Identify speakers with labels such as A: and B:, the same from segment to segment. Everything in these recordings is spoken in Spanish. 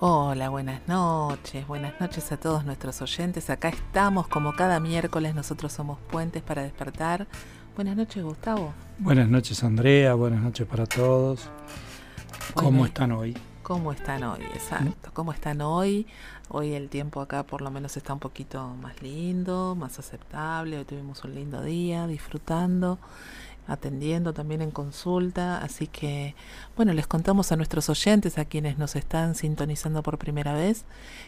A: Hola, buenas noches, buenas noches a todos nuestros oyentes. Acá estamos como cada miércoles, nosotros somos Puentes para despertar. Buenas noches, Gustavo.
B: Buenas noches, Andrea, buenas noches para todos. ¿Cómo están hoy?
A: ¿Cómo están hoy? Exacto, ¿cómo están hoy? Hoy el tiempo acá por lo menos está un poquito más lindo, más aceptable. Hoy tuvimos un lindo día disfrutando atendiendo también en consulta, así que bueno, les contamos a nuestros oyentes, a quienes nos están sintonizando por primera vez,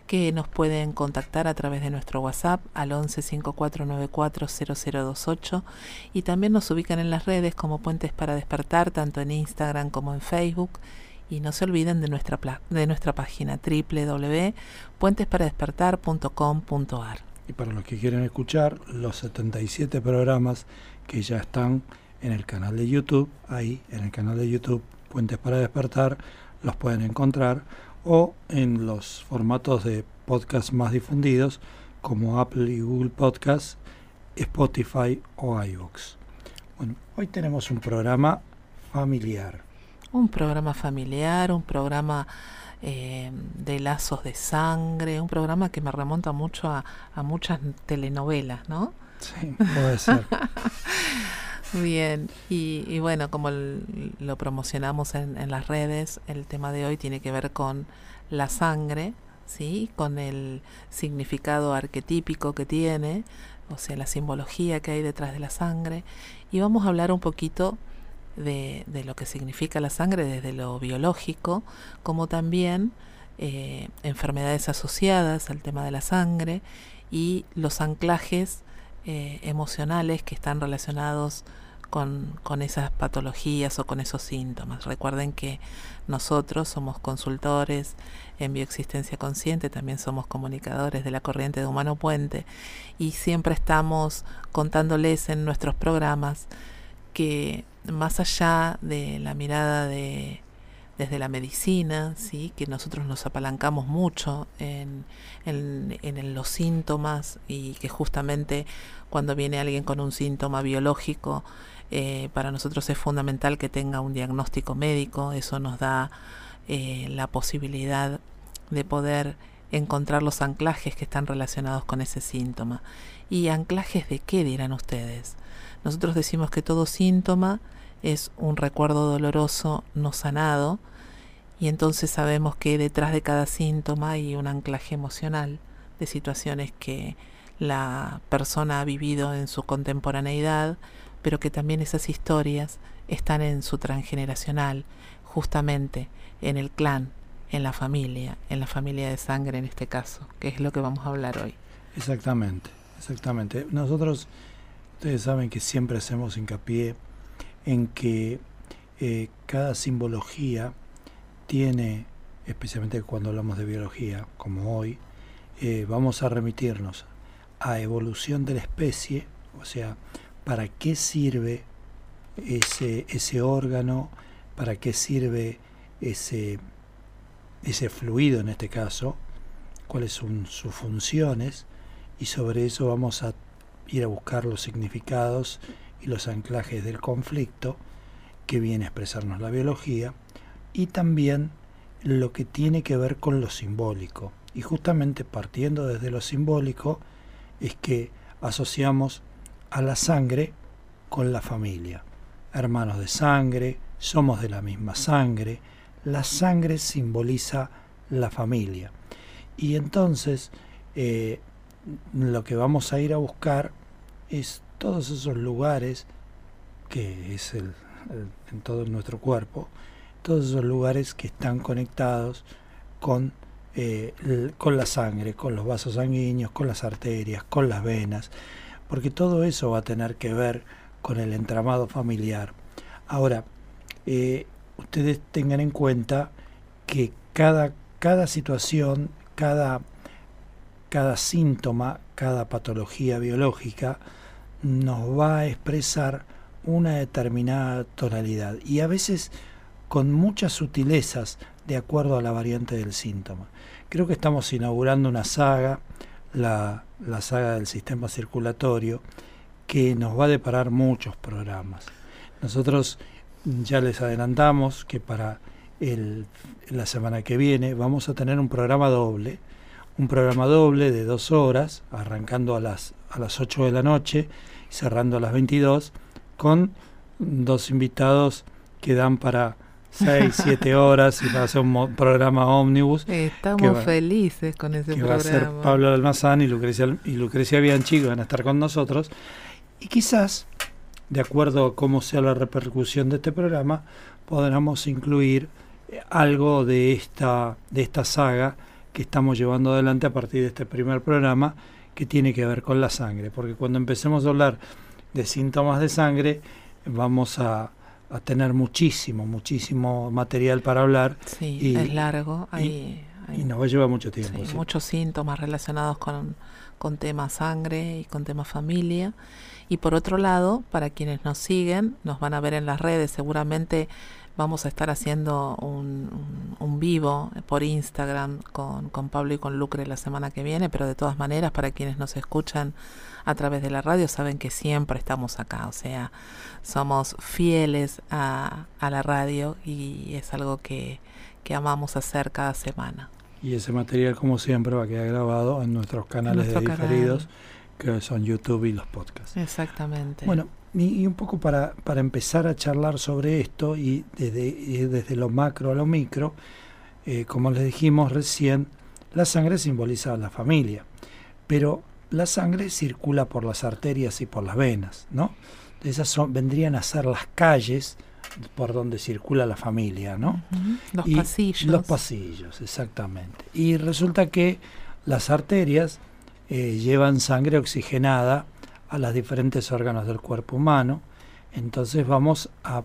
A: que nos pueden contactar a través de nuestro WhatsApp al 11 5494 0028 y también nos ubican en las redes como Puentes para Despertar, tanto en Instagram como en Facebook. Y no se olviden de nuestra, de nuestra página www.puentesparadespertar.com.ar.
B: Y para los que quieren escuchar los 77 programas que ya están en el canal de YouTube, ahí en el canal de YouTube Puentes para despertar, los pueden encontrar o en los formatos de podcast más difundidos como Apple y Google Podcasts, Spotify o iVoox. Bueno, hoy tenemos un programa familiar.
A: Un programa familiar, un programa eh, de lazos de sangre, un programa que me remonta mucho a, a muchas telenovelas, ¿no?
B: Sí, puede ser.
A: Bien, y, bueno, como lo promocionamos en, las redes, el tema de hoy tiene que ver con la sangre, ¿sí? Con el significado arquetípico que tiene, o sea, la simbología que hay detrás de la sangre. Y vamos a hablar un poquito de, lo que significa la sangre desde lo biológico, como también eh, enfermedades asociadas al tema de la sangre y los anclajes eh, emocionales que están relacionados con, con, esas patologías o con esos síntomas. Recuerden que nosotros somos consultores en bioexistencia consciente, también somos comunicadores de la corriente de Humano Puente y siempre estamos contándoles en nuestros programas que más allá de la mirada de desde la medicina, ¿sí? que nosotros nos apalancamos mucho en, los síntomas y que justamente cuando viene alguien con un síntoma biológico, eh, para nosotros es fundamental que tenga un diagnóstico médico, eso nos da eh, la posibilidad de poder encontrar los anclajes que están relacionados con ese síntoma. ¿Y anclajes de qué dirán ustedes? Nosotros decimos que todo síntoma es un recuerdo doloroso no sanado y entonces sabemos que detrás de cada síntoma hay un anclaje emocional de situaciones que la persona ha vivido en su contemporaneidad, pero que también esas historias están en su transgeneracional, justamente en el clan, en la familia, en la familia de sangre en este caso, que es lo que vamos a hablar hoy.
B: Exactamente, exactamente. Nosotros, ustedes saben que siempre hacemos hincapié en que eh, cada simbología tiene, especialmente cuando hablamos de biología, como hoy, eh, vamos a remitirnos a evolución de la especie, o sea, para qué sirve ese, ese órgano, para qué sirve ese, ese fluido en este caso, cuáles son sus funciones, y sobre eso vamos a ir a buscar los significados y los anclajes del conflicto que viene a expresarnos la biología y también lo que tiene que ver con lo simbólico. Y justamente partiendo desde lo simbólico es que asociamos a la sangre con la familia. Hermanos de sangre, somos de la misma sangre, la sangre simboliza la familia. Y entonces eh, lo que vamos a ir a buscar es todos esos lugares que es el, en todo nuestro cuerpo, todos esos lugares que están conectados con, eh, con la sangre, con los vasos sanguíneos, con las arterias, con las venas, porque todo eso va a tener que ver con el entramado familiar. Ahora, eh, ustedes tengan en cuenta que cada, cada situación, cada, cada síntoma, cada patología biológica nos va a expresar una determinada tonalidad y a veces con muchas sutilezas de acuerdo a la variante del síntoma. Creo que estamos inaugurando una saga, la, saga del sistema circulatorio, que nos va a deparar muchos programas. Nosotros ya les adelantamos que para el, la semana que viene vamos a tener un programa doble, un programa doble de dos horas, arrancando a las, a las 8 de la noche y cerrando a las 22, con dos invitados que dan para 6, 7 horas y va a ser un programa ómnibus.
A: Estamos felices con ese
B: que
A: programa.
B: va a ser Pablo Almazán y Lucrecia, y Lucrecia Bianchi que van a estar con nosotros. Y quizás, de acuerdo a cómo sea la repercusión de este programa, podamos incluir algo de esta, de esta saga que estamos llevando adelante a partir de este primer programa que tiene que ver con la sangre. Porque cuando empecemos a hablar de síntomas de sangre, vamos a, a tener muchísimo, muchísimo material para hablar.
A: Sí, y, es largo.
B: Hay, y, y, nos va a llevar mucho tiempo.
A: Sí, sí. Muchos síntomas relacionados con, con temas sangre y con temas familia. Y por otro lado, para quienes nos siguen, nos van a ver en las redes, seguramente vamos a estar haciendo un, un, un vivo por Instagram con, con, Pablo y con Lucre la semana que viene, pero de todas maneras, para quienes nos escuchan a través de la radio, saben que siempre estamos acá, o sea, somos fieles a, a la radio y es algo que, que amamos hacer cada semana.
B: Y ese material, como siempre, va a quedar grabado en nuestros canales en de diferidos, canal. que son YouTube y los podcasts.
A: Exactamente.
B: Bueno, y, y, un poco para, para empezar a charlar sobre esto y desde, y desde lo macro a lo micro, eh, como les dijimos recién, la sangre simboliza a la familia, pero la sangre circula por las arterias y por las venas, ¿no? Esas son, vendrían a ser las calles por donde circula la familia, ¿no?
A: Uh -huh. Los
B: y
A: pasillos.
B: Los pasillos, exactamente. Y resulta que las arterias eh, llevan sangre oxigenada a los diferentes órganos del cuerpo humano. Entonces vamos a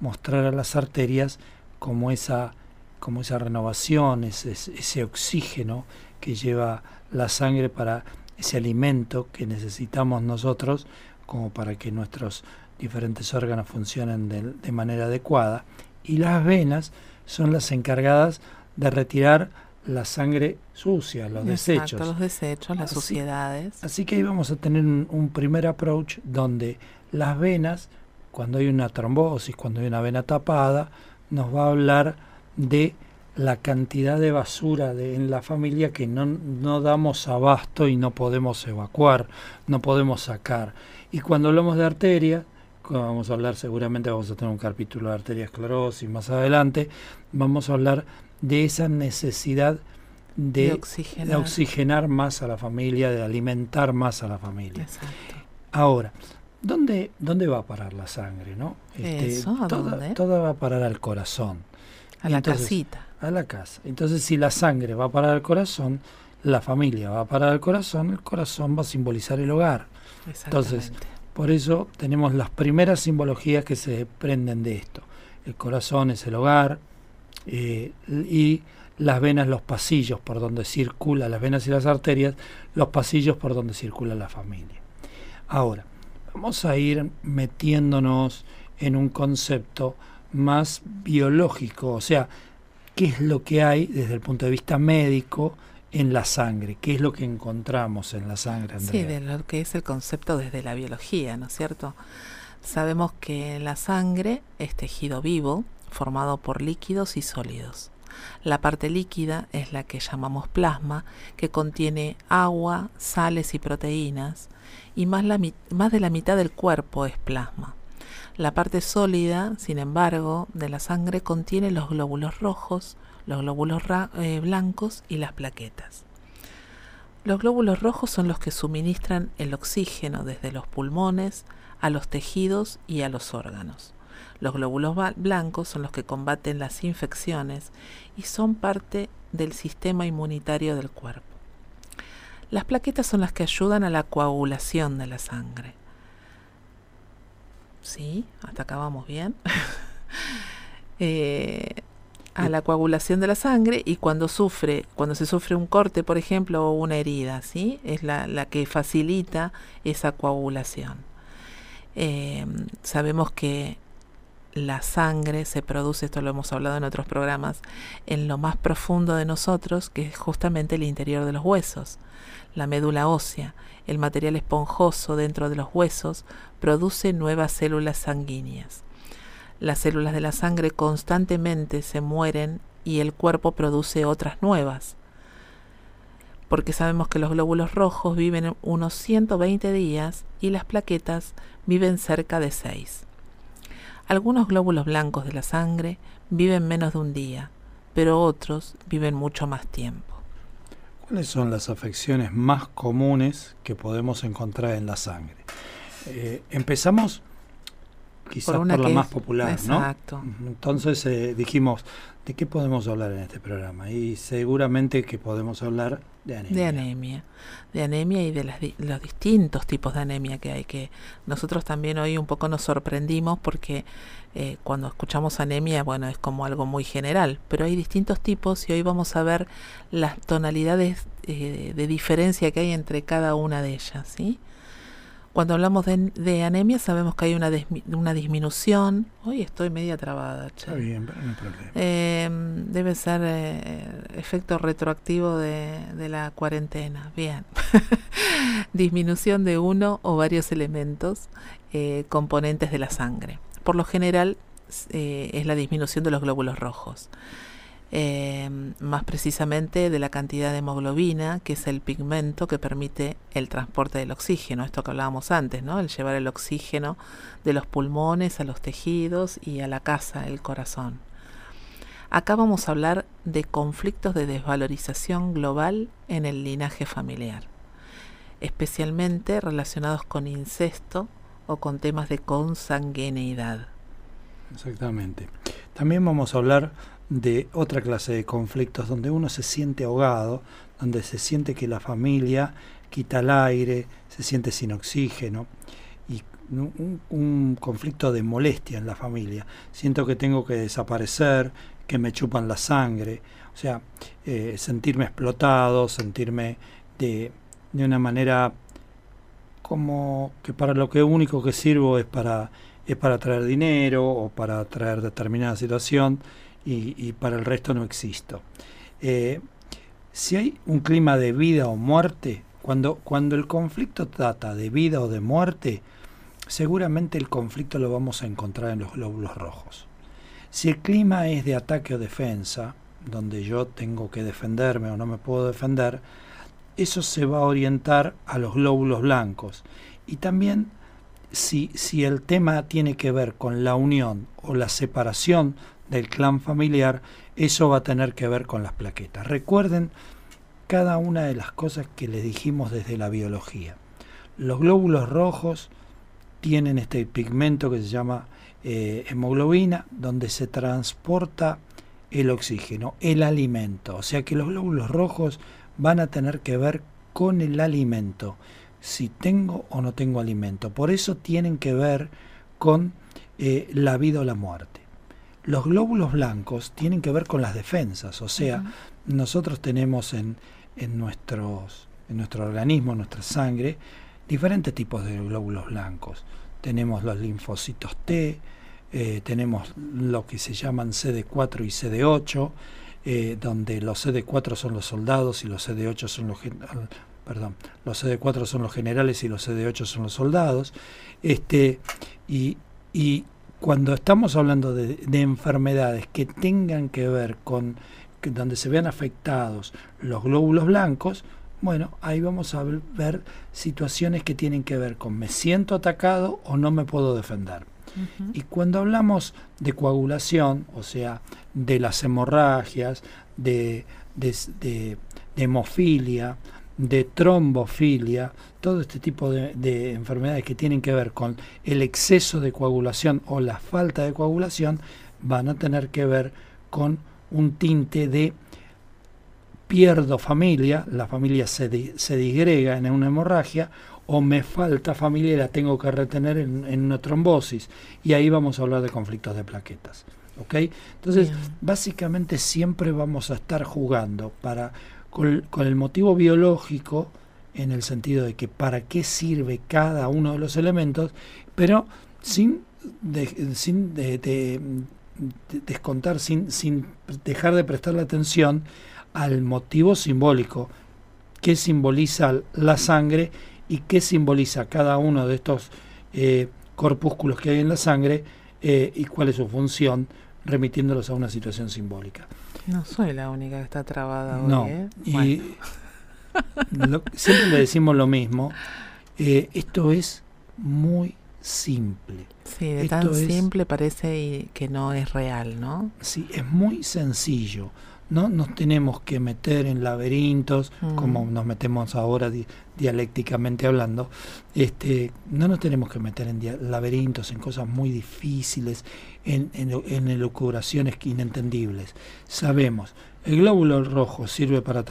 B: mostrar a las arterias como esa, como esa renovación, ese, ese oxígeno que lleva la sangre para ese alimento que necesitamos nosotros como para que nuestros diferentes órganos funcionen de, de, manera adecuada. Y las venas son las encargadas de retirar la sangre sucia, los
A: Exacto,
B: desechos.
A: los desechos, las
B: así,
A: suciedades.
B: Así que ahí vamos a tener un, un, primer approach donde las venas, cuando hay una trombosis, cuando hay una vena tapada, nos va a hablar de la cantidad de basura de, en la familia que no, no damos abasto y no podemos evacuar, no podemos sacar. Y cuando hablamos de arteria, vamos a hablar seguramente, vamos a tener un capítulo de arteriosclerosis más adelante, vamos a hablar de esa necesidad de,
A: de, oxigenar.
B: más a la familia, de alimentar más a la familia.
A: Exacto.
B: Ahora, ¿dónde, ¿dónde va a parar la sangre? ¿no?
A: Este, Eso, ¿a
B: toda,
A: dónde?
B: toda va a parar al corazón.
A: A la casita.
B: A la casa. Entonces, si la sangre va a parar al corazón, la familia va a parar al corazón, el corazón va a simbolizar el hogar. Entonces, por eso tenemos las primeras simbologías que se desprenden de esto. El corazón es el hogar eh, y las venas, los pasillos por donde circula, las venas y las arterias, los pasillos por donde circula la familia. Ahora, vamos a ir metiéndonos en un concepto más biológico, o sea, qué es lo que hay desde el punto de vista médico en la sangre, qué es lo que encontramos en la sangre.
A: Sí, de lo que es el concepto desde la biología, ¿no es cierto? Sabemos que la sangre es tejido vivo formado por líquidos y sólidos. La parte líquida es la que llamamos plasma, que contiene agua, sales y proteínas, y más, de la mitad del cuerpo es plasma. La parte sólida, sin embargo, de la sangre contiene los glóbulos rojos, los glóbulos eh, blancos y las plaquetas. Los glóbulos rojos son los que suministran el oxígeno desde los pulmones a los tejidos y a los órganos. Los glóbulos blancos son los que combaten las infecciones y son parte del sistema inmunitario del cuerpo. Las plaquetas son las que ayudan a la coagulación de la sangre. ¿Sí? Hasta acá vamos bien. eh, a la coagulación de la sangre y cuando sufre, cuando se sufre un corte, por ejemplo, o una herida, ¿sí? Es la, que facilita esa coagulación. Eh, sabemos que la sangre se produce, esto lo hemos hablado en otros programas, en lo más profundo de nosotros, que es justamente el interior de los huesos. La médula ósea, el material esponjoso dentro de los huesos, produce nuevas células sanguíneas. Las células de la sangre constantemente se mueren y el cuerpo produce otras nuevas. Porque sabemos que los glóbulos rojos viven unos 120 días y las plaquetas viven cerca de 6. Algunos glóbulos blancos de la sangre viven menos de un día, pero otros viven mucho más tiempo.
B: ¿Cuáles son las afecciones más comunes que podemos encontrar en la sangre? Eh, empezamos quizás por, la más popular,
A: exacto.
B: ¿no? Entonces eh, dijimos, ¿de qué podemos hablar en este programa? Y seguramente que podemos hablar de anemia.
A: De anemia, de anemia y de los distintos tipos de anemia que hay, que nosotros también hoy un poco nos sorprendimos porque eh, cuando escuchamos anemia, bueno, es como algo muy general, pero hay distintos tipos y hoy vamos a ver las tonalidades eh, de diferencia que hay entre cada una de ellas, ¿sí? Cuando hablamos de, anemia sabemos que hay una, una disminución. Hoy estoy media trabada.
B: Está bien, pero no hay problema.
A: Em, debe ser eh, efecto retroactivo de, de, la cuarentena. Bien. disminución de uno o varios elementos eh, componentes de la sangre. Por lo general eh, es la disminución de los glóbulos rojos. Em, más precisamente de la cantidad de hemoglobina, que es el pigmento que permite el transporte del oxígeno, esto que hablábamos antes, ¿no? el llevar el oxígeno de los pulmones a los tejidos y a la casa, el corazón. Acá vamos a hablar de conflictos de desvalorización global en el linaje familiar, especialmente relacionados con incesto o con temas de consanguineidad.
B: Exactamente. También vamos a hablar de otra clase de conflictos donde uno se siente ahogado, donde se siente que la familia quita el aire, se siente sin oxígeno y un, conflicto de molestia en la familia. Siento que tengo que desaparecer, que me chupan la sangre, o sea, eh, sentirme explotado, sentirme de, de una manera como que para lo que único que sirvo es para es para traer dinero o para traer determinada situación y, para el resto no existo. Eh, si hay un clima de vida o muerte, cuando, cuando el conflicto trata de vida o de muerte, seguramente el conflicto lo vamos a encontrar en los glóbulos rojos. Si el clima es de ataque o defensa, donde yo tengo que defenderme o no me puedo defender, eso se va a orientar a los glóbulos blancos. Y también si, si el tema tiene que ver con la unión o la separación del clan familiar, eso va a tener que ver con las plaquetas. Recuerden cada una de las cosas que les dijimos desde la biología. Los glóbulos rojos tienen este pigmento que se llama eh, hemoglobina, donde se transporta el oxígeno, el alimento. O sea que los glóbulos rojos van a tener que ver con el alimento, si tengo o no tengo alimento. Por eso tienen que ver con eh, la vida o la muerte. Los glóbulos blancos tienen que ver con las defensas, o sea, nosotros tenemos en, en, nuestros, en nuestro organismo, en nuestra sangre, diferentes tipos de glóbulos blancos. Tenemos los linfocitos T, eh, tenemos lo que se llaman CD4 y CD8, eh, donde los CD4 son los soldados y los CD8 son los perdón, los CD4 son los generales y los CD8 son los soldados. Este, y, y cuando estamos hablando de, enfermedades que tengan que ver con donde se vean afectados los glóbulos blancos, bueno, ahí vamos a ver situaciones que tienen que ver con me siento atacado o no me puedo defender. Y cuando hablamos de coagulación, o sea, de las hemorragias, de, de hemofilia, de trombofilia, todo este tipo de, enfermedades que tienen que ver con el exceso de coagulación o la falta de coagulación, van a tener que ver con un tinte de pierdo familia, la familia se, se disgrega en una hemorragia, o me falta familia y la tengo que retener en, una trombosis. Y ahí vamos a hablar de conflictos de plaquetas. ¿ok? Entonces, básicamente siempre vamos a estar jugando para con, el motivo biológico, en el sentido de que para qué sirve cada uno de los elementos, pero sin, sin descontar, sin, sin dejar de prestarle atención al motivo simbólico que simboliza la sangre y qué simboliza cada uno de estos eh, corpúsculos que hay en la sangre eh, y cuál es su función, remitiéndolos a una situación simbólica.
A: No soy la única que está trabada
B: no,
A: hoy. ¿eh?
B: Y siempre le decimos lo mismo. Eh, esto es muy simple.
A: Sí, de tan simple parece que no es real, ¿no?
B: Sí, es muy sencillo. No nos tenemos que meter en laberintos, mm. como nos metemos ahora dialécticamente hablando. Este, no nos tenemos que meter en laberintos, en cosas muy difíciles, en, en, en elucubraciones inentendibles. Sabemos, el glóbulo rojo sirve para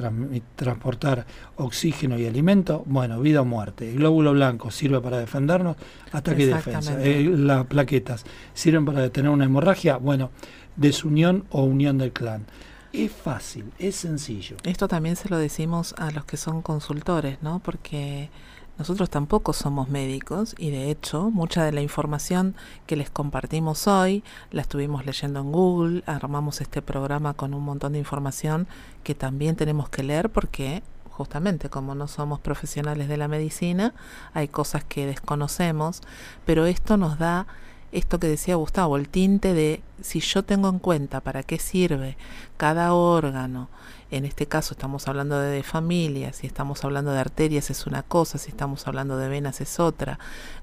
B: transportar oxígeno y alimento, bueno, vida o muerte. El glóbulo blanco sirve para defendernos, ataque y defensa. las plaquetas sirven para detener una hemorragia, bueno, desunión o unión del clan. Es fácil, es sencillo.
A: Esto también se lo decimos a los que son consultores, ¿no? Porque nosotros tampoco somos médicos y de hecho mucha de la información que les compartimos hoy la estuvimos leyendo en Google, armamos este programa con un montón de información que también tenemos que leer porque justamente como no somos profesionales de la medicina, hay cosas que desconocemos, pero esto nos da esto que decía Gustavo, el tinte de si yo tengo en cuenta para qué sirve cada órgano, en este caso estamos hablando de familia, si estamos hablando de arterias es una cosa, si estamos hablando de venas es otra,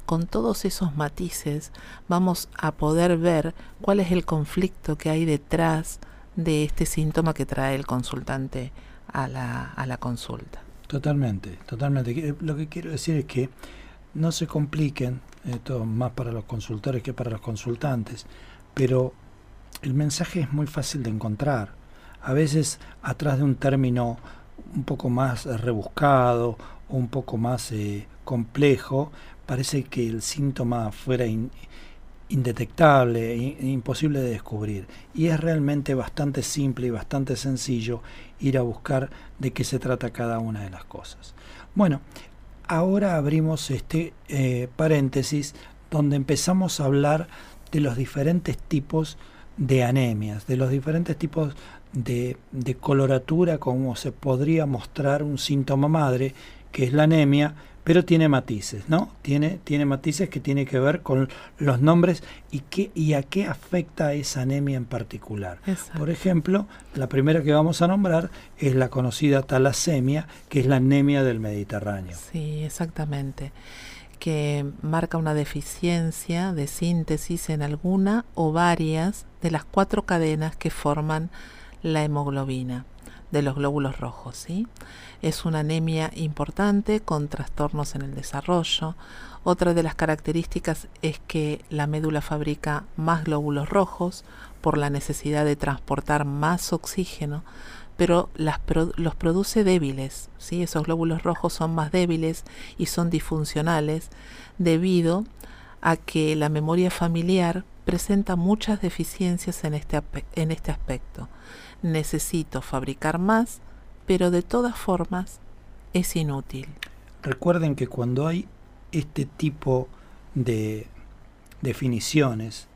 A: con todos esos matices vamos a poder ver cuál es el conflicto que hay detrás de este síntoma que trae el consultante a la, a la consulta.
B: Totalmente, totalmente. Lo que quiero decir es que no se compliquen, esto más para los consultores que para los consultantes, pero el mensaje es muy fácil de encontrar. A veces atrás de un término un poco más rebuscado o un poco más eh, complejo, parece que el síntoma fuera indetectable, imposible de descubrir. Y es realmente bastante simple y bastante sencillo ir a buscar de qué se trata cada una de las cosas. Bueno, ahora abrimos este eh, paréntesis donde empezamos a hablar de los diferentes tipos de anemias, de los diferentes tipos de, de, coloratura como se podría mostrar un síntoma madre, que es la anemia, pero tiene matices, ¿no? Tiene, tiene matices que tiene que ver con los nombres y, qué, y a qué afecta esa anemia en particular. Por ejemplo, la primera que vamos a nombrar es la conocida talasemia, que es la anemia del Mediterráneo.
A: Sí, exactamente que marca una deficiencia de síntesis en alguna o varias de las cuatro cadenas que forman la hemoglobina de los glóbulos rojos. ¿sí? Es una anemia importante con trastornos en el desarrollo. Otra de las características es que la médula fabrica más glóbulos rojos por la necesidad de transportar más oxígeno, pero los produce débiles. ¿sí? Esos glóbulos rojos son más débiles y son disfuncionales debido a que la memoria familiar presenta muchas deficiencias en este, en este aspecto necesito fabricar más, pero de todas formas es inútil.
B: Recuerden que cuando hay este tipo de definiciones,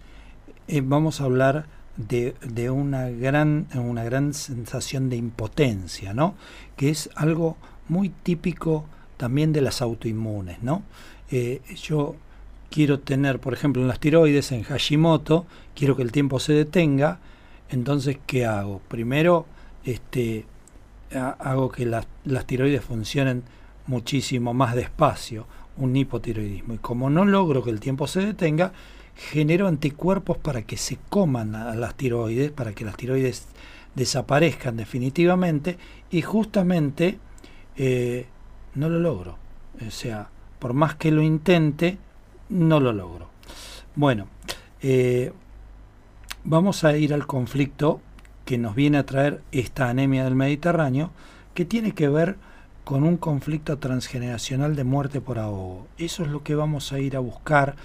B: eh, vamos a hablar de, de, una, gran, una gran sensación de impotencia, ¿no? Que es algo muy típico también de las autoinmunes, ¿no? Eh, yo quiero tener, por ejemplo, en las tiroides, en Hashimoto, quiero que el tiempo se detenga, entonces, ¿qué hago? Primero, este, hago que las, tiroides funcionen muchísimo más despacio, un hipotiroidismo. Y como no logro que el tiempo se detenga, genero anticuerpos para que se coman las tiroides, para que las tiroides desaparezcan definitivamente, y justamente eh, no lo logro. O sea, por más que lo intente, no lo logro. Bueno, eh, vamos a ir al conflicto que nos viene a traer esta anemia del Mediterráneo, que tiene que ver con un conflicto transgeneracional de muerte por ahogo. Eso es lo que vamos a ir a buscar.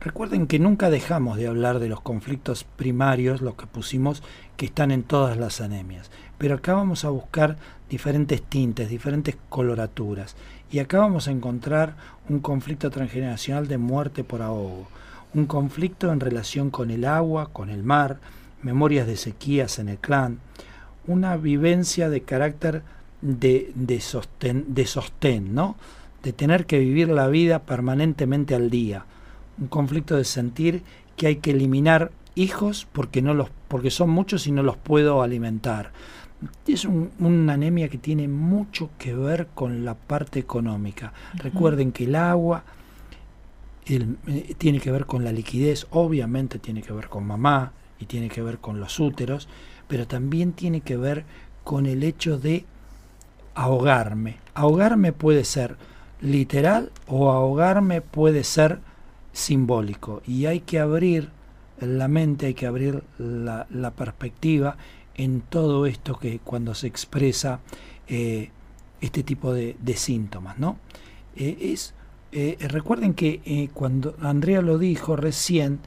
B: Recuerden que nunca dejamos de hablar de los conflictos primarios, los que pusimos, que están en todas las anemias. Pero acá vamos a buscar diferentes tintes, diferentes coloraturas. Y acá vamos a encontrar un conflicto transgeneracional de muerte por ahogo un conflicto en relación con el agua, con el mar, memorias de sequías en el clan, una vivencia de carácter de, de, sostén, de sostén, ¿no? de tener que vivir la vida permanentemente al día, un conflicto de sentir que hay que eliminar hijos porque no los porque son muchos y no los puedo alimentar. Es una anemia que tiene mucho que ver con la parte económica. Recuerden que el agua eh, tiene que ver con la liquidez, obviamente tiene que ver con mamá y tiene que ver con los úteros, pero también tiene que ver con el hecho de ahogarme. Ahogarme puede ser literal o ahogarme puede ser simbólico y hay que abrir la mente, hay que abrir la, perspectiva en todo esto que cuando se expresa eh, este tipo de, síntomas. ¿no? Eh, es, eh, recuerden que cuando Andrea lo dijo recién,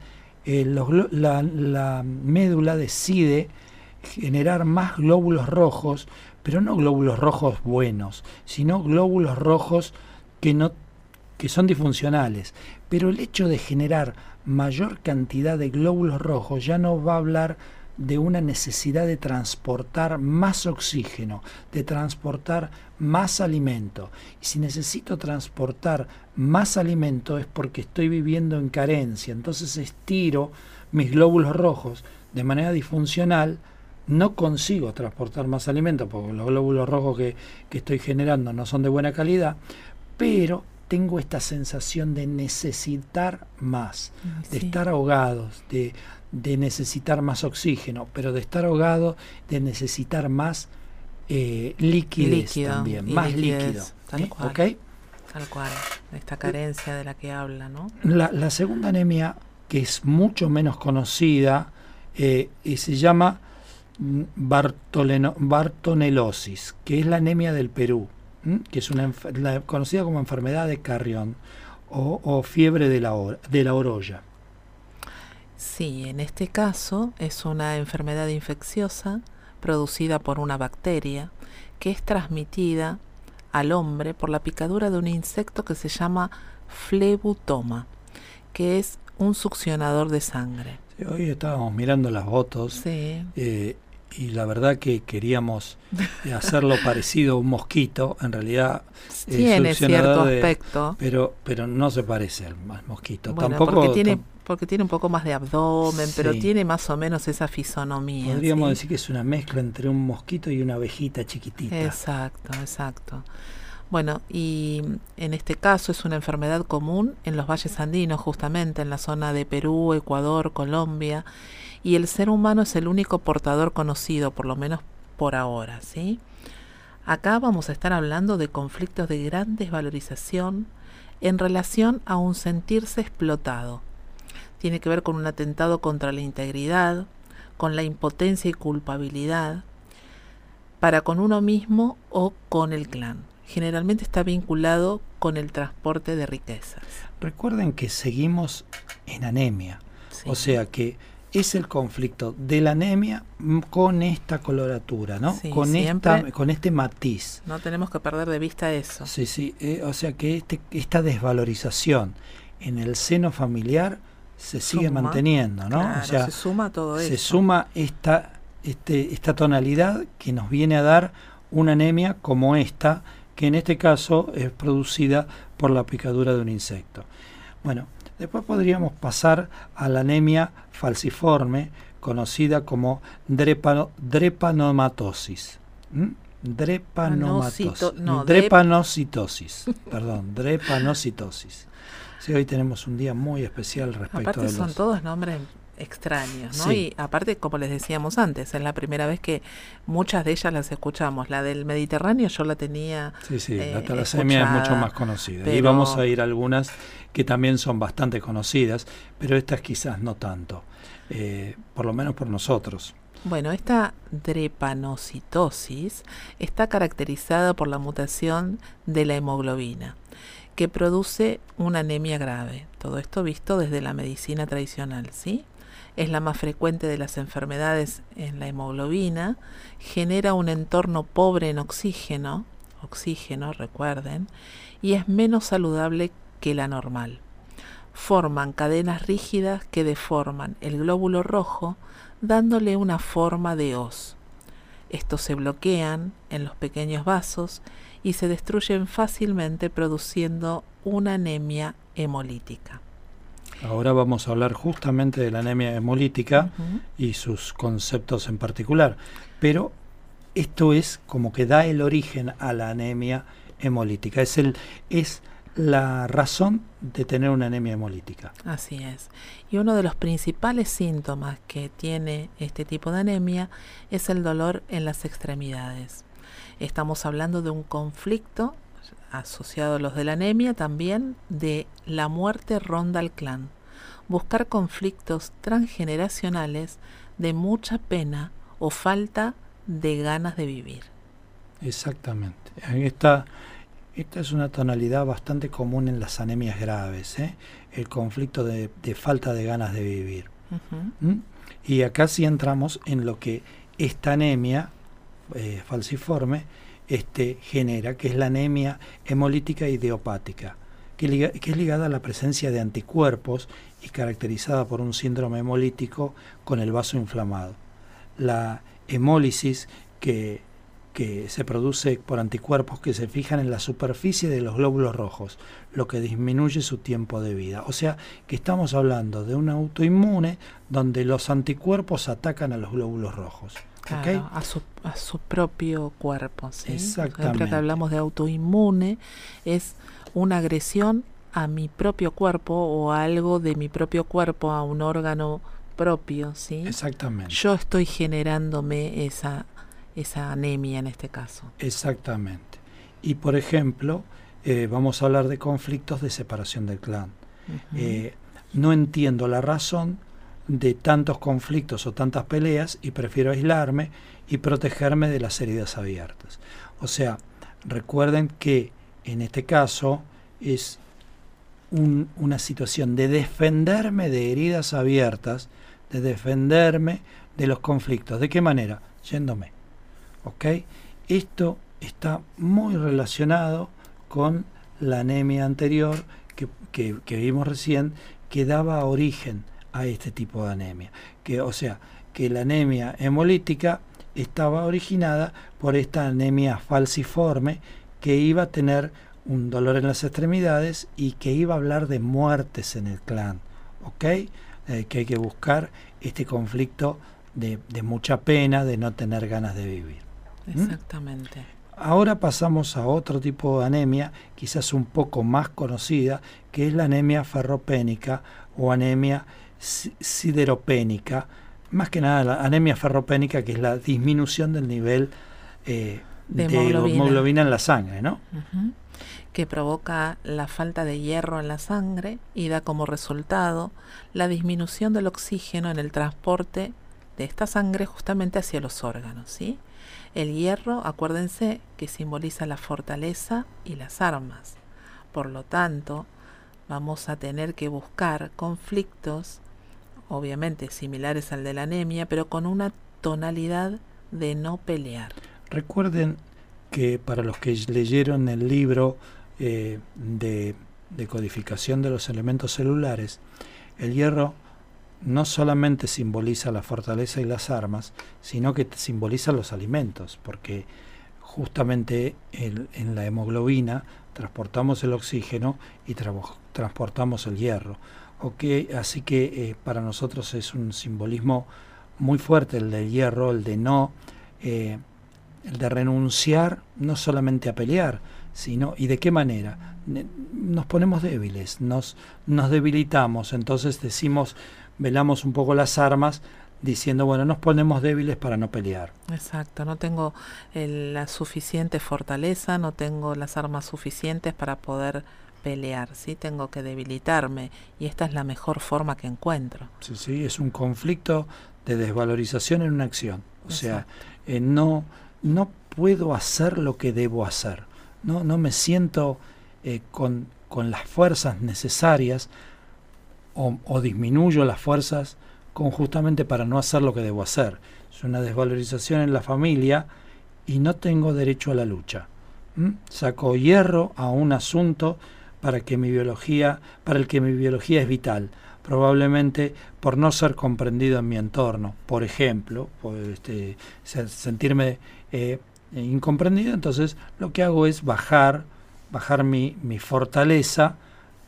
B: la, la médula decide generar más glóbulos rojos, pero no glóbulos rojos buenos, sino glóbulos rojos que, no, que son disfuncionales. Pero el hecho de generar mayor cantidad de glóbulos rojos ya no va a hablar de una necesidad de transportar más oxígeno, de transportar más alimento. Y si necesito transportar más alimento es porque estoy viviendo en carencia. Entonces estiro mis glóbulos rojos de manera disfuncional, no consigo transportar más alimento porque los glóbulos rojos que, que estoy generando no son de buena calidad, pero tengo esta sensación de necesitar más, de estar ahogados, de, necesitar más oxígeno, pero de estar ahogado, de necesitar más eh, liquidez también, más líquido.
A: Tal cual. Tal cual, esta carencia de la que habla, ¿no?
B: La, segunda anemia, que es mucho menos conocida, eh, y se llama mm, Bartonelosis, que es la anemia del Perú que es una conocida como enfermedad de Carrión o, fiebre de la, de la orolla.
A: Sí, en este caso es una enfermedad infecciosa producida por una bacteria que es transmitida al hombre por la picadura de un insecto que se llama flebutoma, que es un succionador de sangre.
B: hoy estábamos mirando las fotos sí. Eh, y la verdad que queríamos hacerlo parecido a un mosquito, en realidad
A: tiene cierto aspecto,
B: pero pero no se parece al mosquito. Tampoco
A: porque tiene porque tiene un poco más de abdomen, pero tiene más o menos esa fisonomía.
B: Podríamos decir que es una mezcla entre un mosquito y una abejita chiquitita.
A: Exacto, exacto. Bueno, y en este caso es una enfermedad común en los valles andinos, justamente en la zona de Perú, Ecuador, Colombia y el ser humano es el único portador conocido, por lo menos por ahora, ¿sí? Acá vamos a estar hablando de conflictos de gran desvalorización en relación a un sentirse explotado. Tiene que ver con un atentado contra la integridad, con la impotencia y culpabilidad, para con uno mismo o con el clan. Generalmente está vinculado con el transporte de riquezas.
B: Recuerden que seguimos en anemia, o sea que es el conflicto de la anemia con esta coloratura, ¿no? con, esta, con este matiz.
A: No tenemos que perder de vista eso.
B: Sí, sí, eh, o sea que este, esta desvalorización en el seno familiar se sigue manteniendo, ¿no? o sea,
A: se suma todo eso.
B: Se suma esta, este, esta tonalidad que nos viene a dar una anemia como esta, que en este caso es producida por la picadura de un insecto. Bueno, Después podríamos pasar a la anemia falciforme, conocida como drepanomatosis. Drepanocitosis. perdón, drepanocitosis. Sí, hoy tenemos un día muy especial respecto
A: Aparte
B: a
A: los... son todos nombres extraños, ¿no? Y aparte, como les decíamos antes, es la primera vez que muchas de ellas las escuchamos. La del Mediterráneo yo la tenía.
B: Sí, sí, la eh, talasemia es mucho más conocida. Y vamos a ir algunas que también son bastante conocidas, pero estas quizás no tanto, eh, por lo menos por nosotros.
A: Bueno, esta drepanocitosis está caracterizada por la mutación de la hemoglobina, que produce una anemia grave. Todo esto visto desde la medicina tradicional, ¿sí? es la más frecuente de las enfermedades en la hemoglobina, genera un entorno pobre en oxígeno, oxígeno, recuerden, y es menos saludable que la normal. Forman cadenas rígidas que deforman el glóbulo rojo, dándole una forma de hoz. Estos se bloquean en los pequeños vasos y se destruyen fácilmente produciendo una anemia hemolítica.
B: Ahora vamos a hablar justamente de la anemia hemolítica y sus conceptos en particular. Pero esto es como que da el origen a la anemia hemolítica. Es, el, es la razón de tener una anemia hemolítica.
A: Así es. Y uno de los principales síntomas que tiene este tipo de anemia es el dolor en las extremidades. Estamos hablando de un conflicto asociado a los de la anemia también de la muerte ronda al clan. Buscar conflictos transgeneracionales de mucha pena o falta de ganas de vivir.
B: Exactamente. Esta, esta es una tonalidad bastante común en las anemias graves, ¿eh? el conflicto de, falta de ganas de vivir. ¿Mm? Y acá sí entramos en lo que esta anemia eh, falciforme este, genera, que es la anemia hemolítica idiopática, que, que es ligada a la presencia de anticuerpos y caracterizada por un síndrome hemolítico con el vaso inflamado. La hemólisis que, que se produce por anticuerpos que se fijan en la superficie de los glóbulos rojos, lo que disminuye su tiempo de vida. O sea que estamos hablando de un autoinmune donde los anticuerpos atacan a los glóbulos rojos.
A: A, su, a su propio cuerpo. ¿sí? Siempre que hablamos de autoinmune es una agresión a mi propio cuerpo o a algo de mi propio cuerpo, a un órgano propio, ¿sí?
B: Exactamente.
A: Yo estoy generándome esa, esa anemia en este caso.
B: Exactamente. Y por ejemplo, eh, vamos a hablar de conflictos de separación del clan. Eh, no entiendo la razón de tantos conflictos o tantas peleas y prefiero aislarme y protegerme de las heridas abiertas. O sea, recuerden que en este caso es una situación de defenderme de heridas abiertas de defenderme de los conflictos. ¿De qué manera? Yéndome. ¿Ok? Esto está muy relacionado con la anemia anterior que, que, vimos recién, que daba origen a este tipo de anemia. Que, o sea, que la anemia hemolítica estaba originada por esta anemia falciforme que iba a tener un dolor en las extremidades y que iba a hablar de muertes en el clan. ¿Ok? Eh, que hay que buscar este conflicto de, mucha pena, de no tener ganas de vivir.
A: ¿Mm? Exactamente.
B: Ahora pasamos a otro tipo de anemia, quizás un poco más conocida, que es la anemia ferropénica o anemia sideropénica. Más que nada la anemia ferropénica, que es la disminución del nivel eh, de, hemoglobina. en la sangre, ¿no?
A: que provoca la falta de hierro en la sangre y da como resultado la disminución del oxígeno en el transporte de esta sangre justamente hacia los órganos. ¿sí? El hierro, acuérdense, que simboliza la fortaleza y las armas. Por lo tanto, vamos a tener que buscar conflictos, obviamente similares al de la anemia, pero con una tonalidad de no pelear.
B: Recuerden que para los que leyeron el libro eh, de, codificación de los elementos celulares, el hierro no solamente simboliza la fortaleza y las armas, sino que simboliza los alimentos, porque justamente en la hemoglobina transportamos el oxígeno y transportamos el hierro. Así que eh, para nosotros es un simbolismo muy fuerte el del hierro, el de no, eh, el de renunciar no solamente a pelear, sino ¿y de qué manera? Nos ponemos débiles, nos, nos debilitamos, entonces decimos, velamos un poco las armas, diciendo, bueno, nos ponemos débiles para no pelear.
A: Exacto, no tengo la suficiente fortaleza, no tengo las armas suficientes para poder pelear, ¿sí? Tengo que debilitarme y esta es la mejor forma que encuentro.
B: Sí, sí, es un conflicto de desvalorización en una acción. O sea, eh, no, no puedo hacer lo que debo hacer no, no me siento eh, con, con, las fuerzas necesarias o, o, disminuyo las fuerzas con justamente para no hacer lo que debo hacer. Es una desvalorización en la familia y no tengo derecho a la lucha. Saco hierro a un asunto para que mi biología, para el que mi biología es vital, probablemente por no ser comprendido en mi entorno, por ejemplo, por este, sentirme eh, incomprendido, entonces lo que hago es bajar, bajar mi, mi fortaleza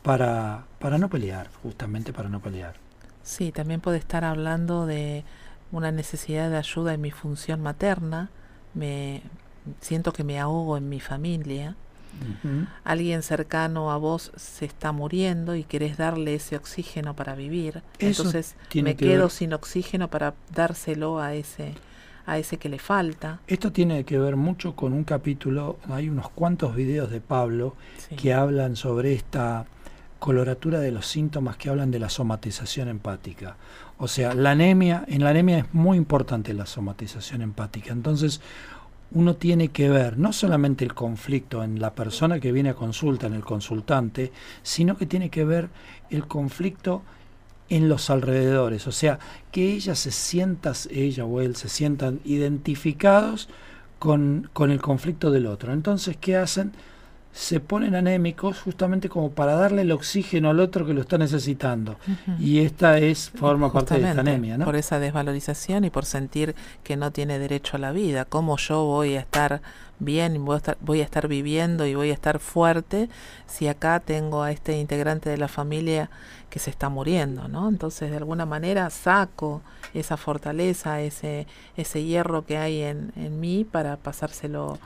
B: para, para no pelear, justamente para no pelear.
A: Sí, también puede estar hablando de una necesidad de ayuda en mi función materna, me siento que me ahogo en mi familia, alguien cercano a vos se está muriendo y querés darle ese oxígeno para vivir, entonces me quedo sin oxígeno para dárselo a ese a ese que le falta.
B: Esto tiene que ver mucho con un capítulo, hay unos cuantos videos de Pablo que hablan sobre esta coloratura de los síntomas que hablan de la somatización empática. O sea, la anemia, en la anemia es muy importante la somatización empática. Entonces, uno tiene que ver no solamente el conflicto en la persona que viene a consulta, en el consultante, sino que tiene que ver el conflicto en los alrededores, o sea, que ella se sienta, ella o él se sientan identificados con, con el conflicto del otro. Entonces, ¿qué hacen? Se ponen anémicos justamente como para darle el oxígeno al otro que lo está necesitaando. Y esta es forma parte de esta anemia, ¿no?
A: Por esa desvalorización y por sentir que no tiene derecho a la vida. ¿Cómo yo voy a estar bien, voy a estar, voy a estar viviendo y voy a estar fuerte si acá tengo a este integrante de la familia que se está muriendo, ¿no? Entonces, de alguna manera saco esa fortaleza, ese, ese hierro que hay en, en mí para pasárselo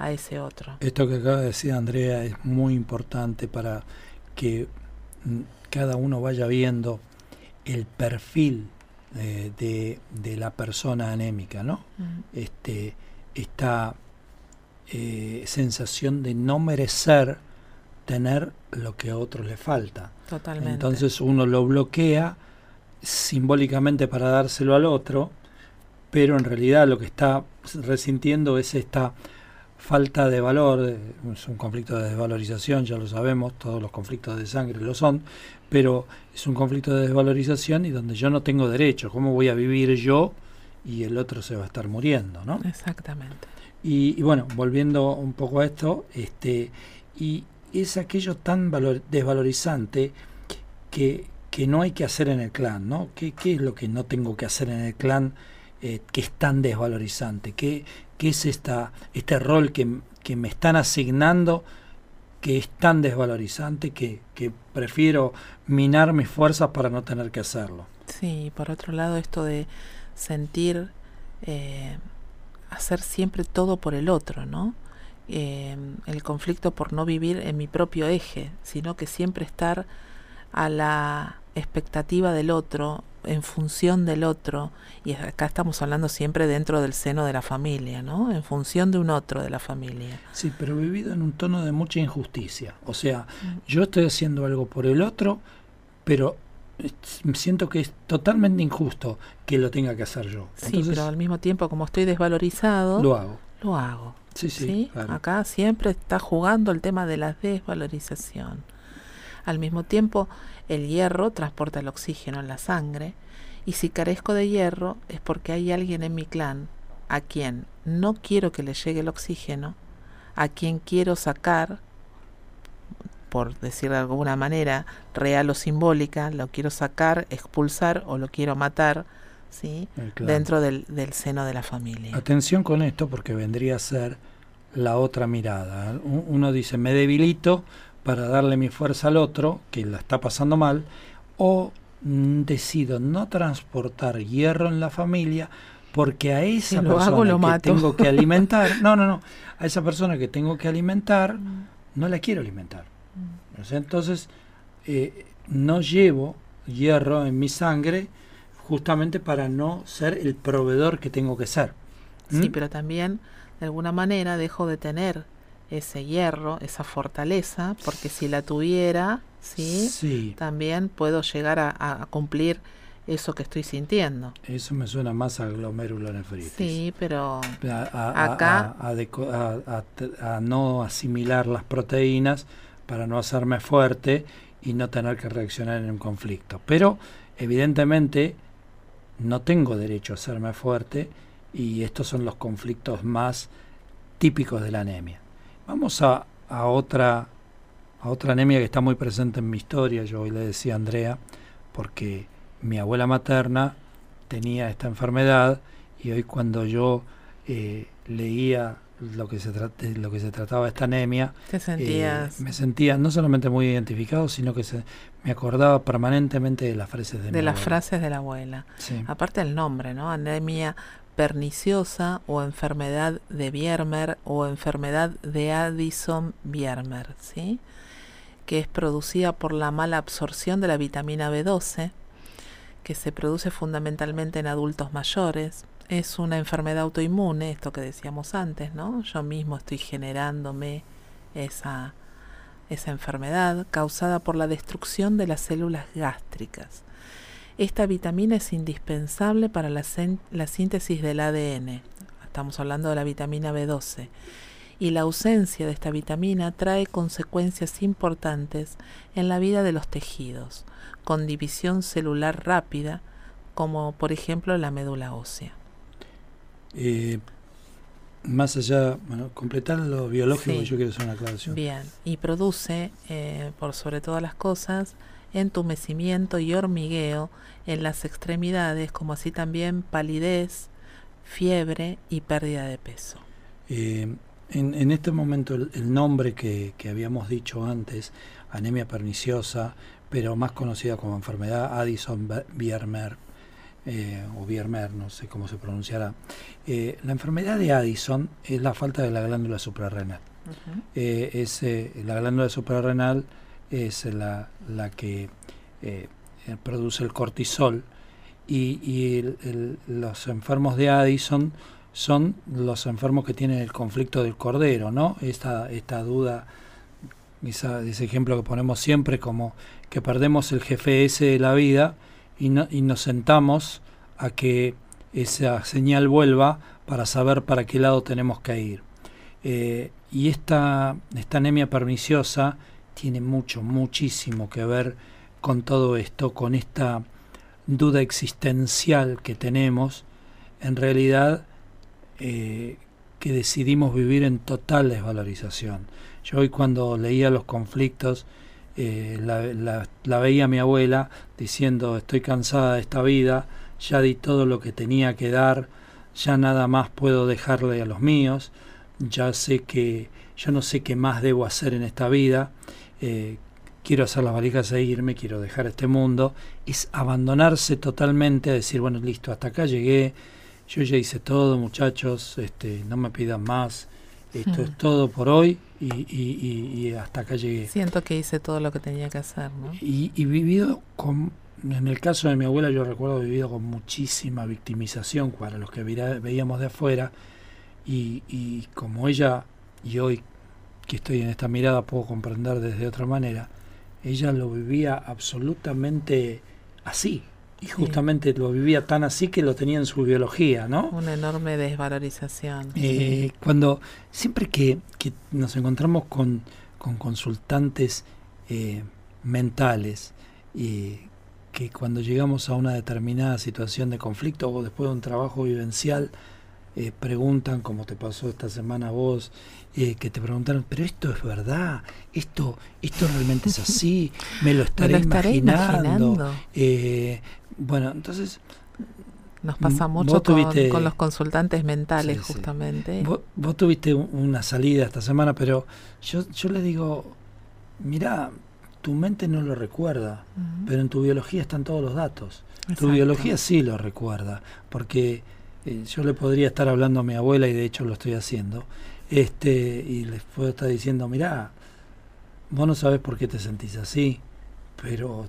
A: a ese otro.
B: Esto que acaba de decir Andrea es muy importante para que mm, cada uno vaya viendo el perfil eh, de, la persona anémica, ¿no? Este, esta eh, sensación de no merecer tener lo que a otro le falta.
A: Totalmente.
B: Entonces uno lo bloquea simbólicamente para dárselo al otro, pero en realidad lo que está resintiendo es esta falta de valor, es un conflicto de desvalorización, ya lo sabemos, todos los conflictos de sangre lo son, pero es un conflicto de desvalorización y donde yo no tengo derecho, ¿cómo voy a vivir yo y el otro se va a estar muriendo, ¿no?
A: Exactamente.
B: Y, bueno, volviendo un poco a esto, este, y es aquello tan desvalorizante que, que no hay que hacer en el clan, ¿no? ¿Qué, ¿Qué, es lo que no tengo que hacer en el clan eh, que es tan desvalorizante? ¿Qué, qué es esta, este rol que, me están asignando que es tan desvalorizante que, prefiero minar mis fuerzas para no tener que hacerlo?
A: Sí, por otro lado, esto de sentir, eh, hacer siempre todo por el otro, ¿no? Eh, el conflicto por no vivir en mi propio eje, sino que siempre estar a la expectativa del otro, en función del otro, y acá estamos hablando siempre dentro del seno de la familia, ¿no? En función de un otro de la familia.
B: Sí, pero vivido en un tono de mucha injusticia. O sea, mm. yo estoy haciendo algo por el otro, pero siento que es totalmente injusto que lo tenga que hacer yo.
A: sí, pero al mismo tiempo, como estoy desvalorizado,
B: lo hago.
A: Lo hago.
B: Sí, sí.
A: Acá siempre está jugando el tema de la desvalorización. Al mismo tiempo, el hierro transporta el oxígeno en la sangre y si carezco de hierro es porque hay alguien en mi clan a quien no quiero que le llegue el oxígeno, a quien quiero sacar, por decir de alguna manera, real o simbólica, lo quiero sacar, expulsar o lo quiero matar, ¿sí? dentro del, del seno de la familia.
B: Atención con esto porque vendría a ser la otra mirada. Uno dice, me debilito para darle mi fuerza al otro, que la está pasando mal, o mm, decido no transportar hierro en la familia porque a esa persona que tengo que alimentar, no, no, no, a esa persona que tengo que alimentar, mm. no la quiero alimentar. Mm. Entonces, eh, no llevo hierro en mi sangre justamente para no ser el proveedor que tengo que ser.
A: Sí, pero también, de alguna manera, dejo de tener ese hierro, esa fortaleza, porque si la tuviera, ¿sí? También puedo llegar a, cumplir eso que estoy sintiendo.
B: Eso me suena más a glomerulonefritis.
A: Sí, pero
B: acá... A, no asimilar las proteínas para no hacerme fuerte y no tener que reaccionar en un conflicto. Pero, evidentemente, no tengo derecho a hacerme fuerte y estos son los conflictos más típicos de la anemia. Vamos a, otra a otra anemia que está muy presente en mi historia. Yo hoy le decía a Andrea, porque mi abuela materna tenía esta enfermedad y hoy cuando yo eh, leía lo que se de lo que se trataba esta anemia,
A: sentías
B: me sentía no solamente muy identificado, sino que se, me acordaba permanentemente de las frases de,
A: de las frases de la abuela.
B: Sí.
A: Aparte el nombre, ¿no? Anemia perniciosa o enfermedad de Biermer o enfermedad de Addison-Biermer, ¿sí? que es producida por la mala absorción de la vitamina B12, que se produce fundamentalmente en adultos mayores. Es una enfermedad autoinmune, esto que decíamos antes, ¿no? Yo mismo estoy generándome esa, esa enfermedad causada por la destrucción de las células gástricas. Esta vitamina es indispensable para la, la, síntesis del ADN. Estamos hablando de la vitamina B12. Y la ausencia de esta vitamina trae consecuencias importantes en la vida de los tejidos, con división celular rápida, como por ejemplo la médula ósea.
B: Eh, más allá, bueno, completar lo biológico, sí. yo quiero hacer una aclaración.
A: Bien, y produce, eh, por sobre todas las cosas, entumecimiento y hormigueo en las extremidades, como así también palidez, fiebre y pérdida de peso.
B: Eh, en, en, este momento el, el nombre que, que, habíamos dicho antes, anemia perniciosa, pero más conocida como enfermedad Addison-Biermer, eh, o Biermer, no sé cómo se pronunciará. Eh, la enfermedad de Addison es la falta de la glándula suprarrenal. Uh -huh. eh, es, la glándula suprarrenal es la, la que eh, produce el cortisol y, y los enfermos de Addison son los enfermos que tienen el conflicto del cordero, ¿no? Esta, esta duda, ese ejemplo que ponemos siempre como que perdemos el GPS de la vida y, no, y nos sentamos a que esa señal vuelva para saber para qué lado tenemos que ir. Eh, y esta, esta anemia perniciosa tiene mucho, muchísimo que ver con todo esto, con esta duda existencial que tenemos, en realidad eh, que decidimos vivir en total desvalorización. Yo hoy cuando leía los conflictos, eh, la, la, la, veía a mi abuela diciendo estoy cansada de esta vida, ya di todo lo que tenía que dar, ya nada más puedo dejarle a los míos, ya sé que yo no sé qué más debo hacer en esta vida, eh, quiero hacer las valijas e irme, quiero dejar este mundo, es abandonarse totalmente, decir, bueno, listo, hasta acá llegué, yo ya hice todo, muchachos, este, no me pidan más, esto hmm. es todo por hoy y, y, y, y, hasta acá llegué.
A: Siento que hice todo lo que tenía que hacer, ¿no?
B: Y, y vivido con, en el caso de mi abuela, yo recuerdo vivido con muchísima victimización para los que veíamos de afuera y, y como ella, y hoy que estoy en esta mirada puedo comprender desde otra manera, ella lo vivía absolutamente así, y justamente sí. lo vivía tan así que lo tenía en su biología, ¿no?
A: Una enorme desvalorización.
B: Eh, cuando siempre que, que, nos encontramos con, con consultantes eh, mentales y que cuando llegamos a una determinada situación de conflicto o después de un trabajo vivencial eh, preguntan, como te pasó esta semana a vos, eh, que te preguntaron, pero esto es verdad, esto, esto realmente es así, me lo estaré,
A: me lo estaré
B: imaginando.
A: imaginando.
B: Eh, bueno, entonces...
A: Nos pasa mucho tuviste, con, con, los consultantes mentales, sí, justamente.
B: Sí. Vos, vos, tuviste una salida esta semana, pero yo, yo le digo, mira, tu mente no lo recuerda, uh -huh. pero en tu biología están todos los datos. Exacto. Tu biología sí lo recuerda, porque eh, yo le podría estar hablando a mi abuela y de hecho lo estoy haciendo, este y les puedo estar diciendo, mira, vos no sabes por qué te sentís así, pero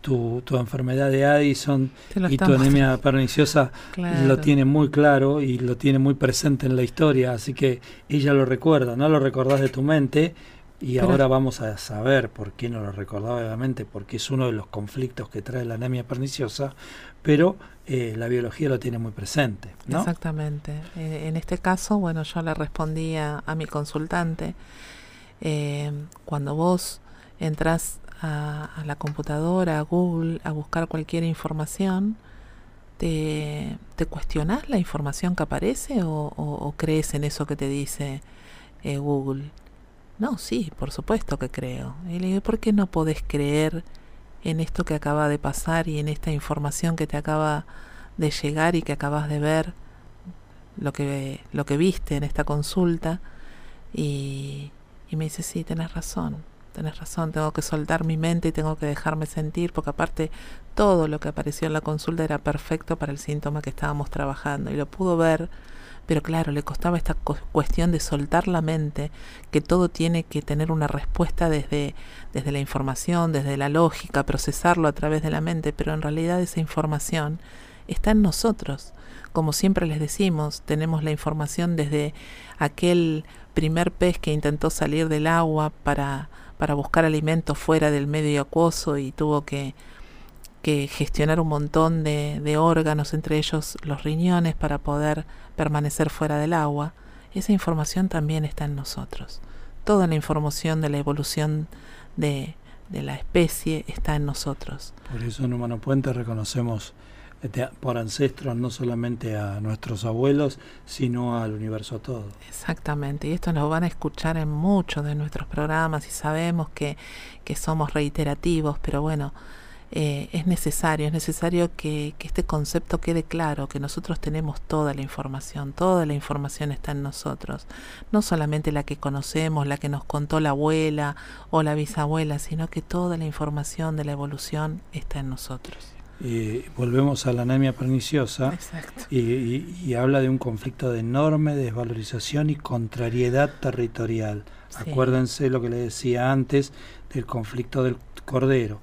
B: tu, tu enfermedad de Addison y tu anemia perniciosa claro. lo tiene muy claro y lo tiene muy presente en la historia, así que ella lo recuerda, no lo recordás de tu mente, y Pero, ahora vamos a saber por qué no lo recordaba obviamente, porque es uno de los conflictos que trae la anemia perniciosa, pero eh, la biología lo tiene muy presente. ¿no?
A: Exactamente. Eh, en este caso, bueno, yo le respondía a mi consultante, eh, cuando vos entras a, a, la computadora, a Google, a buscar cualquier información, ¿te, te cuestionás la información que aparece o, o, o crees en eso que te dice eh, Google? No, sí, por supuesto que creo. Y le digo, ¿por qué no podés creer en esto que acaba de pasar y en esta información que te acaba de llegar y que acabas de ver? lo que, lo que viste en esta consulta y, y me dice, sí, tenés razón, tenés razón, tengo que soltar mi mente y tengo que dejarme sentir, porque aparte todo lo que apareció en la consulta era perfecto para el síntoma que estábamos trabajando y lo pudo ver, pero claro, le costaba esta cuestión de soltar la mente, que todo tiene que tener una respuesta desde, desde la información, desde la lógica, procesarlo a través de la mente, pero en realidad esa información está en nosotros. Como siempre les decimos, tenemos la información desde aquel primer pez que intentó salir del agua para, para buscar alimento fuera del medio acuoso y tuvo que, que gestionar un montón de, de órganos, entre ellos los riñones, para poder permanecer fuera del agua. Esa información también está en nosotros. Toda la información de la evolución de, de la especie está en nosotros.
B: Por eso en Humano Puente reconocemos por ancestros no solamente a nuestros abuelos, sino al universo todo.
A: Exactamente, y esto nos van a escuchar en muchos de nuestros programas y sabemos que, que somos reiterativos, pero bueno, eh, es necesario, es necesario que, que, este concepto quede claro, que nosotros tenemos toda la información, toda la información está en nosotros, no solamente la que conocemos, la que nos contó la abuela o la bisabuela, sino que toda la información de la evolución está en nosotros.
B: Volvemos a la anemia perniciosa. Y, habla de un conflicto de enorme desvalorización y contrariedad territorial. Acuérdense lo que le decía antes del conflicto del cordero.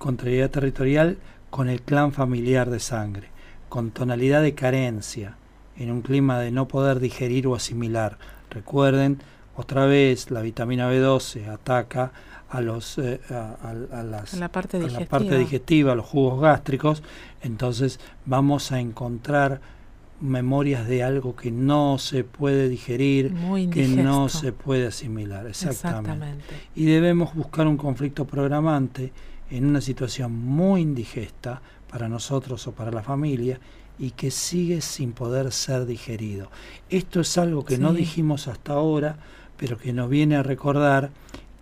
B: Contrariedad territorial con el clan familiar de sangre, con tonalidad de carencia, en un clima de no poder digerir o asimilar. Recuerden, otra vez la vitamina B12 ataca a los eh, a, las,
A: la parte
B: la parte digestiva, a los jugos gástricos, entonces vamos a encontrar memorias de algo que no se puede digerir, que no se puede asimilar, exactamente. Y debemos buscar un conflicto programante en una situación muy indigesta para nosotros o para la familia y que sigue sin poder ser digerido. Esto es algo que no dijimos hasta ahora, pero que nos viene a recordar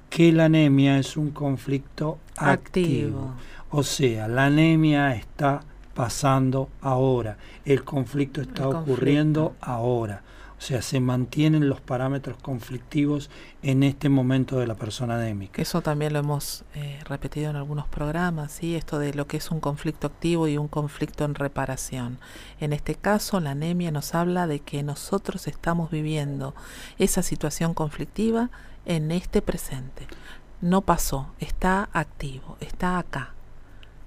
B: que la anemia es un conflicto activo. O sea, la anemia está pasando ahora, el conflicto está ocurriendo ahora. O sea, se mantienen los parámetros conflictivos en este momento de la persona anémica.
A: Eso también lo hemos eh, repetido en algunos programas, ¿sí? esto de lo que es un conflicto activo y un conflicto en reparación. En este caso, la anemia nos habla de que nosotros estamos viviendo esa situación conflictiva en este presente. No pasó, está activo, está acá.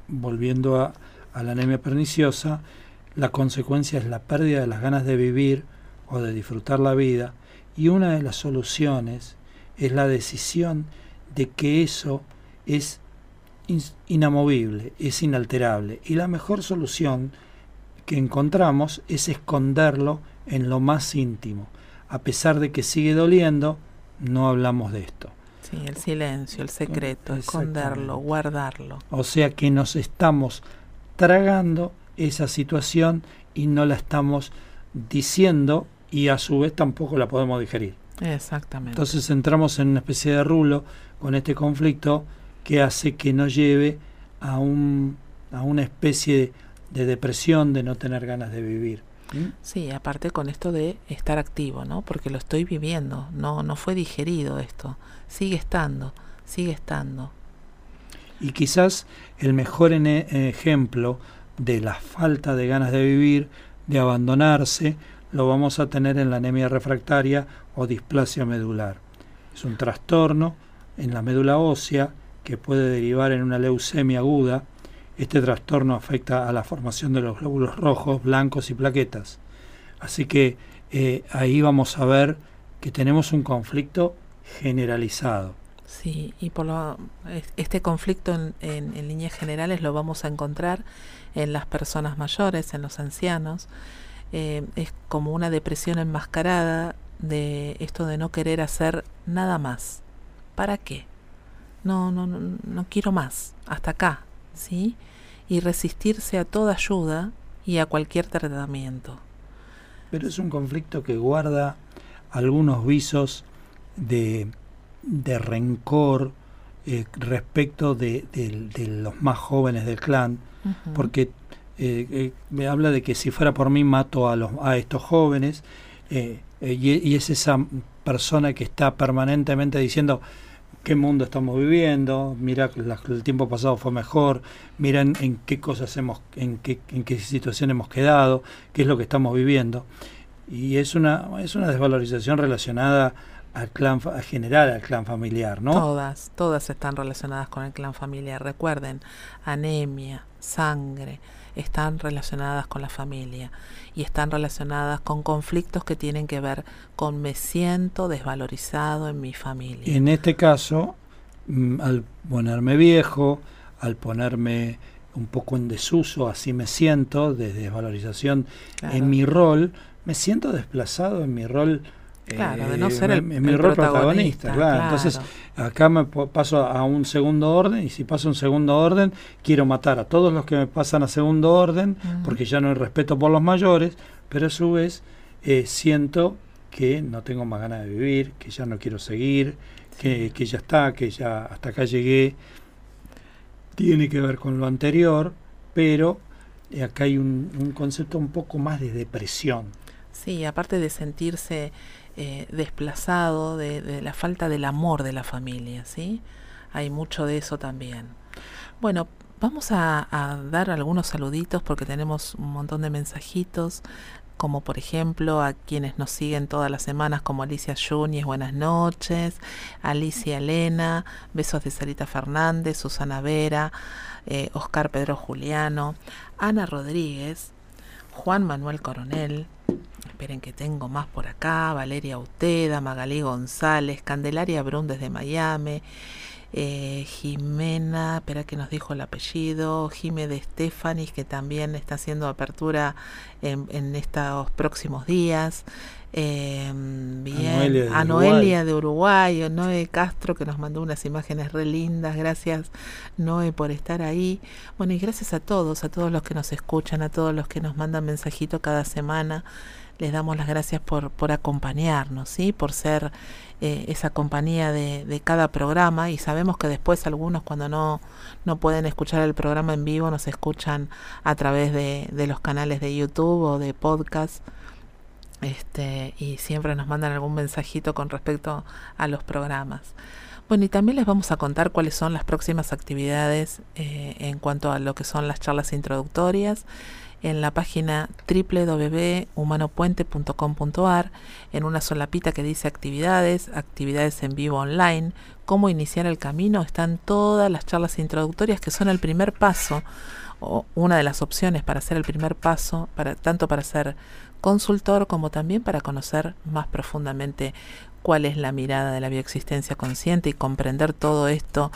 B: Volviendo a, la anemia perniciosa, la consecuencia es la pérdida de las ganas de vivir o de disfrutar la vida y una de las soluciones es la decisión de que eso es inamovible, es inalterable y la mejor solución que encontramos es esconderlo en lo más íntimo. A pesar de que sigue doliendo, no hablamos de esto.
A: Sí, el silencio, el secreto, esconderlo, guardarlo.
B: O sea que nos estamos tragando esa situación y no la estamos diciendo y a su vez tampoco la podemos digerir.
A: Exactamente.
B: Entonces entramos en una especie de rulo con este conflicto que hace que nos lleve a, un, a una especie de depresión, de no tener ganas de vivir.
A: ¿Mm? Sí, aparte con esto de estar activo, ¿no? Porque lo estoy viviendo, no, no fue digerido esto, sigue estando, sigue estando.
B: Y quizás el mejor ejemplo de la falta de ganas de vivir, de abandonarse, lo vamos a tener en la anemia refractaria o displasia medular. Es un trastorno en la médula ósea que puede derivar en una leucemia aguda este trastorno afecta a la formación de los glóbulos rojos, blancos y plaquetas. Así que eh, ahí vamos a ver que tenemos un conflicto generalizado.
A: Sí, y por lo, este conflicto en, en, líneas generales lo vamos a encontrar en las personas mayores, en los ancianos. Eh, es como una depresión enmascarada de esto de no querer hacer nada más. ¿Para qué? No, no, no, no quiero más. Hasta acá, ¿sí? y resistirse a toda ayuda y a cualquier tratamiento.
B: Pero es un conflicto que guarda algunos visos de, de rencor eh, respecto de, los más jóvenes del clan, porque me habla de que si fuera por mí mato a, estos jóvenes y, y, es esa persona que está permanentemente diciendo qué mundo estamos viviendo, mira el tiempo pasado fue mejor, mira en, qué cosas hemos, en qué, en qué situación hemos quedado, qué es lo que estamos viviendo. Y es una, es una desvalorización relacionada al clan a general al clan familiar, ¿no?
A: Todas, todas están relacionadas con el clan familiar. Recuerden, anemia, sangre, están relacionadas con la familia y están relacionadas con conflictos que tienen que ver con me siento desvalorizado en mi familia.
B: En este caso, mm, al ponerme viejo, al ponerme un poco en desuso, así me siento, de desvalorización en mi rol, me siento desplazado en mi rol
A: Claro, de no eh, ser el,
B: mi rol protagonista. claro. Entonces, acá me paso a un segundo orden y si paso a un segundo orden, quiero matar a todos los que me pasan a segundo orden porque ya no hay respeto por los mayores, pero a su vez eh, siento que no tengo más ganas de vivir, que ya no quiero seguir, que, que ya está, que ya hasta acá llegué. Tiene que ver con lo anterior, pero eh, acá hay un, un concepto un poco más de depresión.
A: Sí, aparte de sentirse eh, desplazado de, la falta del amor de la familia, ¿sí? Hay mucho de eso también. Bueno, vamos a, dar algunos saluditos porque tenemos un montón de mensajitos como por ejemplo a quienes nos siguen todas las semanas, como Alicia Yunis, buenas noches, Alicia Elena, besos de Sarita Fernández, Susana Vera, eh, Oscar Pedro Juliano, Ana Rodríguez, Juan Manuel Coronel, esperen que tengo más por acá, Valeria Uteda, Magalí González, Candelaria Brun desde Miami, eh, Jimena, espera que nos dijo el apellido, Jime de Estefanis, que también está haciendo apertura en, estos próximos días. Eh, bien, a Noelia, de, Uruguay. Noé Castro que nos mandó unas imágenes re lindas, gracias Noé por estar ahí. Bueno, y gracias a todos, a todos los que nos escuchan, a todos los que nos mandan mensajito cada semana les damos las gracias por, por acompañarnos, ¿sí? por ser eh, esa compañía de, de, cada programa y sabemos que después algunos cuando no, no pueden escuchar el programa en vivo nos escuchan a través de, de los canales de YouTube o de podcast este, y siempre nos mandan algún mensajito con respecto a los programas. Bueno, y también les vamos a contar cuáles son las próximas actividades eh, en cuanto a lo que son las charlas introductorias en la página www.humanopuente.com.ar en una solapita que dice actividades, actividades en vivo online, cómo iniciar el camino, están todas las charlas introductorias que son el primer paso o una de las opciones para hacer el primer paso, para, tanto para ser consultor como también para conocer más profundamente cuál es la mirada de la bioexistencia consciente y comprender todo esto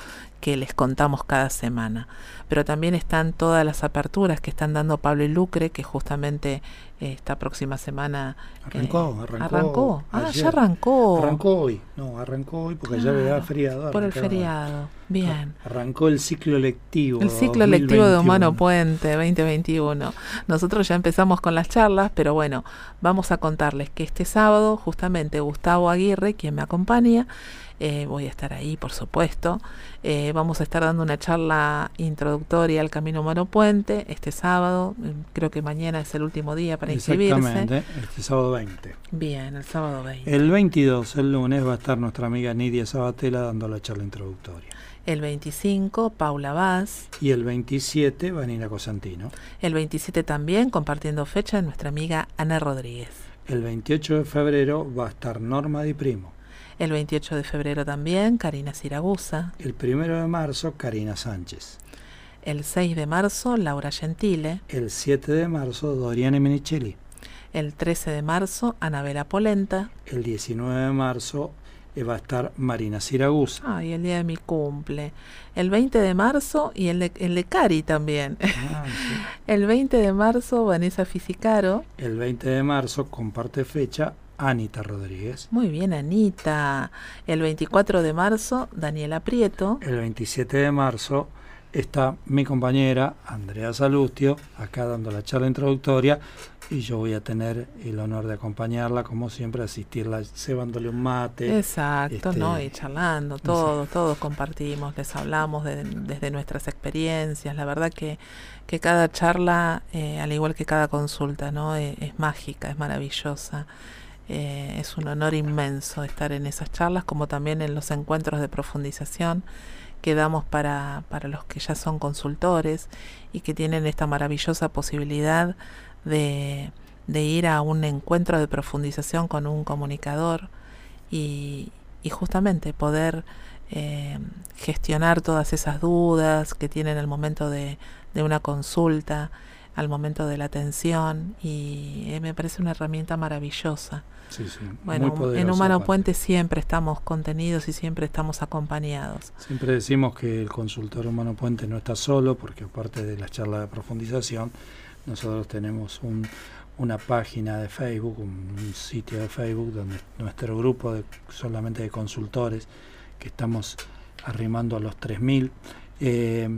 A: que les contamos cada semana. Pero también están todas las aperturas que están dando Pablo y Lucre, que justamente eh, esta próxima semana...
B: Arrancó,
A: eh, arrancó. Ah, ya arrancó.
B: Arrancó hoy, no, arrancó hoy porque ya había feriado.
A: Por el feriado, bien.
B: Arrancó el ciclo lectivo.
A: El ciclo lectivo de Humano Puente 2021. Nosotros ya empezamos con las charlas, pero bueno, vamos a contarles que este sábado justamente Gustavo Aguirre, quien me acompaña, eh, voy a estar ahí, por supuesto. Eh, vamos a estar dando una charla introductoria al Camino Humano Puente este sábado. Mm, creo que mañana es el último día para inscribirse.
B: Exactamente, este sábado 20.
A: Bien, el sábado 20.
B: El 22, el lunes, va a estar nuestra amiga Nidia Sabatella dando la charla introductoria.
A: El 25, Paula Vaz.
B: Y el 27, Vanina Cosantino.
A: El 27 también, compartiendo fecha, nuestra amiga Ana Rodríguez.
B: El 28 de febrero va a estar Norma Di Primo.
A: El 28 de febrero también, Karina Siragusa.
B: El 1 de marzo, Karina Sánchez.
A: El 6 de marzo, Laura Gentile.
B: El 7 de marzo, Doriane Menicelli.
A: El 13 de marzo, Anabela Polenta.
B: El 19 de marzo, va a estar Marina Siragusa.
A: Ah, y el día de mi cumple. El 20 de marzo y el de, el de Cari también. Ah, el 20 de marzo, Vanessa Fisicaro.
B: El 20 de marzo, comparte fecha, Anita Rodríguez.
A: Muy bien, Anita. El 24 de marzo, Daniela Prieto.
B: El 27 de marzo está mi compañera Andrea Salustio, acá dando la charla introductoria, y yo voy a tener el honor de acompañarla, como siempre, asistirla, cebándole un mate.
A: Exacto, ¿no? Este, y charlando, todos, todos compartimos, les hablamos desde nuestras experiencias. La verdad que, que cada charla, eh, al igual que cada consulta, ¿no? E, es, mágica, es maravillosa. Eh, es un honor inmenso estar en esas charlas, como también en los encuentros de profundización que damos para, para los que ya son consultores y que tienen esta maravillosa posibilidad de, ir a un encuentro de profundización con un comunicador y, justamente poder eh, gestionar todas esas dudas que tienen al momento de, una consulta, al momento de la atención y eh, me parece una herramienta maravillosa. bueno, en Humano Puente siempre estamos contenidos y siempre estamos acompañados.
B: Siempre decimos que el consultor Humano Puente no está solo porque aparte de las charlas de profundización, nosotros tenemos un, una página de Facebook, un, sitio de Facebook donde nuestro grupo de, solamente de consultores, que estamos arrimando a los 3.000 eh,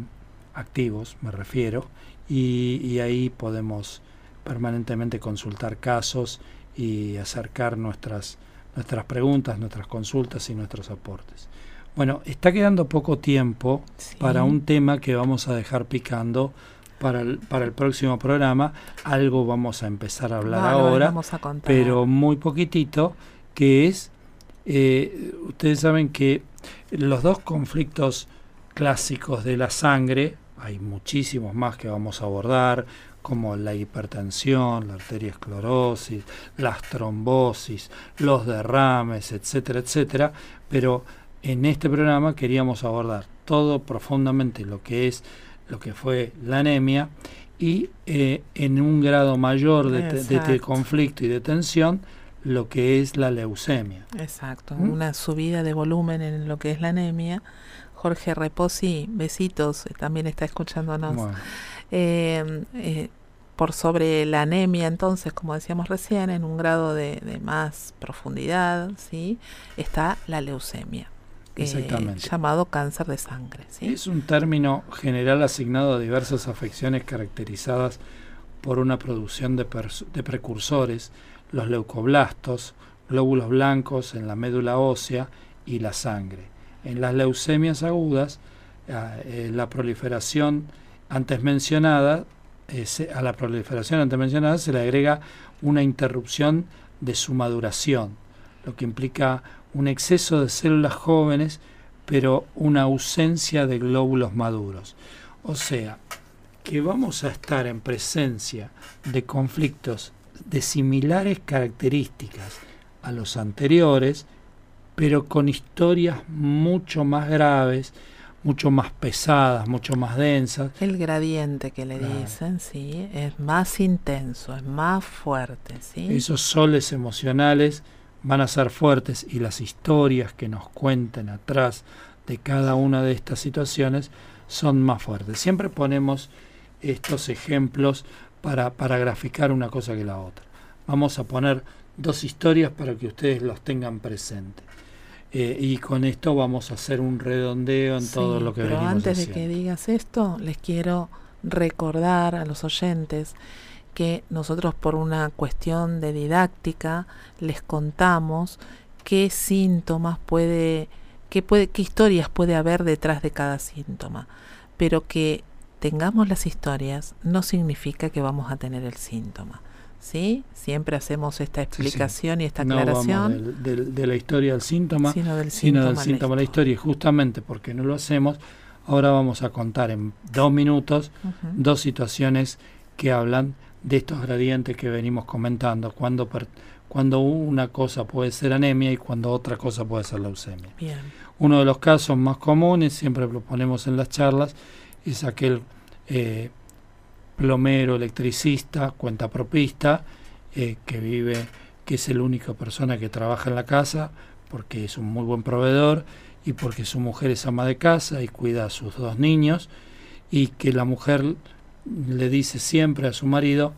B: activos, me refiero, y, ahí podemos permanentemente consultar casos y acercar nuestras, nuestras preguntas, nuestras consultas y nuestros aportes. Bueno, está quedando poco tiempo para un tema que vamos a dejar picando para el, para el próximo programa. Algo vamos a empezar a hablar ahora, pero muy poquitito, que es, eh, ustedes saben que los dos conflictos clásicos de la sangre, hay muchísimos más que vamos a abordar, como la hipertensión, la arteriosclerosis, las trombosis, los derrames, etcétera, etcétera, pero en este programa queríamos abordar todo profundamente lo que es lo que fue la anemia, y eh, en un grado mayor de, conflicto y de tensión, lo que es la leucemia.
A: Exacto, ¿Mm? una subida de volumen en lo que es la anemia. Jorge Reposi, besitos, también está escuchándonos. Eh, eh, por sobre la anemia, entonces, como decíamos recién, en un grado de, de más profundidad, ¿sí? está la leucemia. Exactamente. llamado cáncer de sangre.
B: Es un término general asignado a diversas afecciones caracterizadas por una producción de, de precursores, los leucoblastos, glóbulos blancos en la médula ósea y la sangre. En las leucemias agudas, eh, la proliferación antes mencionada, eh, a la proliferación antes mencionada se le agrega una interrupción de su maduración, lo que implica un exceso de células jóvenes, pero una ausencia de glóbulos maduros. O sea, que vamos a estar en presencia de conflictos de similares características a los anteriores, pero con historias mucho más graves, mucho más pesadas, mucho más densas.
A: El gradiente que le dicen, sí, es más intenso, es más fuerte, sí.
B: Esos soles emocionales van a ser fuertes y las historias que nos cuenten atrás de cada una de estas situaciones son más fuertes. Siempre ponemos estos ejemplos para, para graficar una cosa que la otra. Vamos a poner dos historias para que ustedes los tengan presentes. Eh, y con esto vamos a hacer un redondeo en todo lo que pero
A: antes de que digas esto, les quiero recordar a los oyentes que nosotros por una cuestión de didáctica les contamos qué síntomas puede, qué puede, qué historias puede haber detrás de cada síntoma, pero que tengamos las historias no significa que vamos a tener el síntoma. ¿Sí? Siempre hacemos esta explicación y esta aclaración.
B: de, la historia del síntoma, sino del síntoma, la, historia. Y justamente porque no lo hacemos, ahora vamos a contar en dos minutos dos situaciones que hablan de estos gradientes que venimos comentando, cuando, cuando una cosa puede ser anemia y cuando otra cosa puede ser leucemia. Uno de los casos más comunes, siempre lo ponemos en las charlas, es aquel eh, plomero, electricista, cuentapropista, eh, que vive, que es la única persona que trabaja en la casa, porque es un muy buen proveedor y porque su mujer es ama de casa y cuida a sus dos niños, y que la mujer le dice siempre a su marido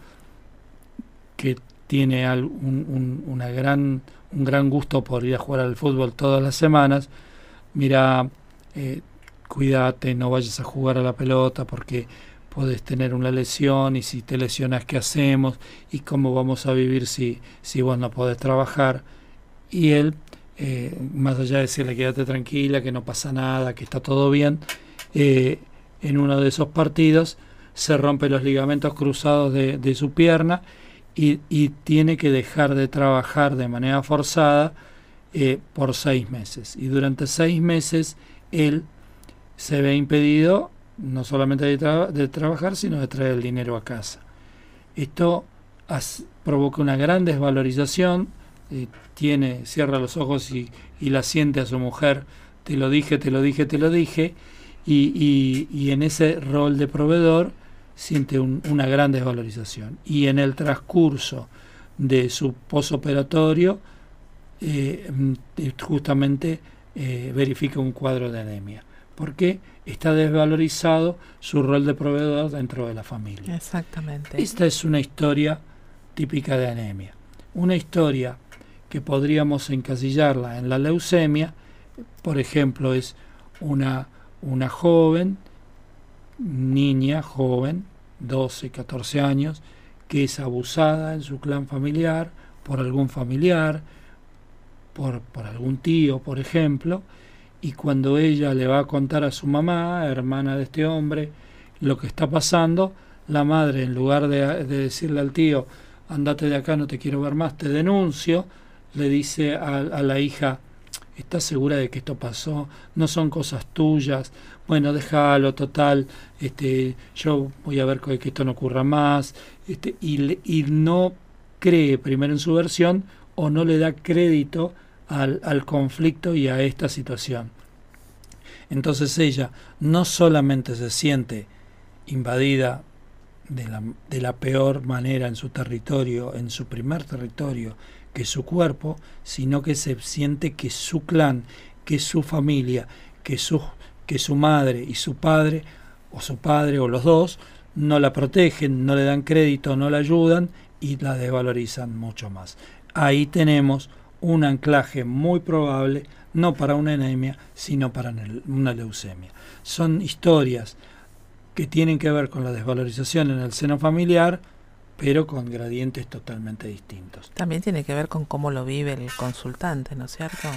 B: que tiene un, una gran, un gran gusto por ir a jugar al fútbol todas las semanas, mira, eh, cuídate, no vayas a jugar a la pelota porque, podés tener una lesión y si te lesionas, ¿qué hacemos? ¿Y cómo vamos a vivir si, si vos no podés trabajar? Y él, eh, más allá de decirle quédate tranquila, que no pasa nada, que está todo bien, eh, en uno de esos partidos se rompe los ligamentos cruzados de, su pierna y, y, tiene que dejar de trabajar de manera forzada eh, por seis meses. Y durante seis meses él se ve impedido no solamente de, trabajar, sino de traer el dinero a casa. Esto provoca una gran desvalorización, eh, tiene, cierra los ojos y, la siente a su mujer, te lo dije, te lo dije, te lo dije, y, en ese rol de proveedor siente una gran desvalorización. Y en el transcurso de su posoperatorio, eh, mm, justamente eh, verifica un cuadro de anemia porque está desvalorizado su rol de proveedor dentro de la familia.
A: Exactamente.
B: Esta es una historia típica de anemia. Una historia que podríamos encasillarla en la leucemia, por ejemplo, es una, una joven, niña, joven, 12, 14 años, que es abusada en su clan familiar por algún familiar, por, por algún tío, por ejemplo, y cuando ella le va a contar a su mamá, hermana de este hombre, lo que está pasando, la madre, en lugar de, decirle al tío, andate de acá, no te quiero ver más, te denuncio, le dice a, la hija, ¿estás segura de que esto pasó? No son cosas tuyas. Bueno, déjalo, total, este, yo voy a ver que, esto no ocurra más. Este, y, y no cree primero en su versión o no le da crédito al, al conflicto y a esta situación. Entonces ella no solamente se siente invadida de la, de la, peor manera en su territorio, en su primer territorio, que su cuerpo, sino que se siente que su clan, que su familia, que su, que su madre y su padre, o su padre o los dos, no la protegen, no le dan crédito, no la ayudan y la desvalorizan mucho más. Ahí tenemos un anclaje muy probable, no para una anemia, sino para una leucemia. Son historias que tienen que ver con la desvalorización en el seno familiar, pero con gradientes totalmente distintos.
A: También tiene que ver con cómo lo vive el consultante, ¿no es cierto?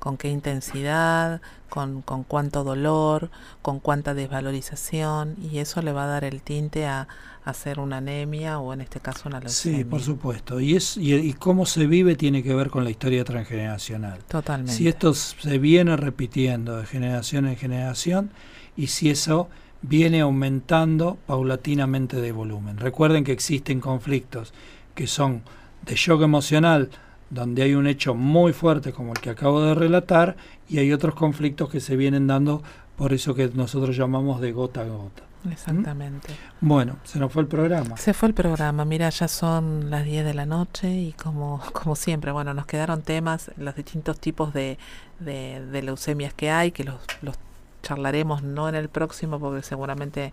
A: Con qué intensidad, con, con cuánto dolor, con cuánta desvalorización, y eso le va a dar el tinte a, hacer una anemia o en este caso una leucemia.
B: Sí, por supuesto. Y, es, y, cómo se vive tiene que ver con la historia transgeneracional.
A: Totalmente.
B: Si esto se viene repitiendo de generación en generación y si eso viene aumentando paulatinamente de volumen. Recuerden que existen conflictos que son de shock emocional, donde hay un hecho muy fuerte como el que acabo de relatar, y hay otros conflictos que se vienen dando por eso que nosotros llamamos de gota a gota.
A: Exactamente.
B: Bueno, se nos fue el programa.
A: Se fue el programa. Mira, ya son las 10 de la noche y como, como siempre, bueno, nos quedaron temas, los distintos tipos de, de, leucemias que hay, que los, los charlaremos no en el próximo porque seguramente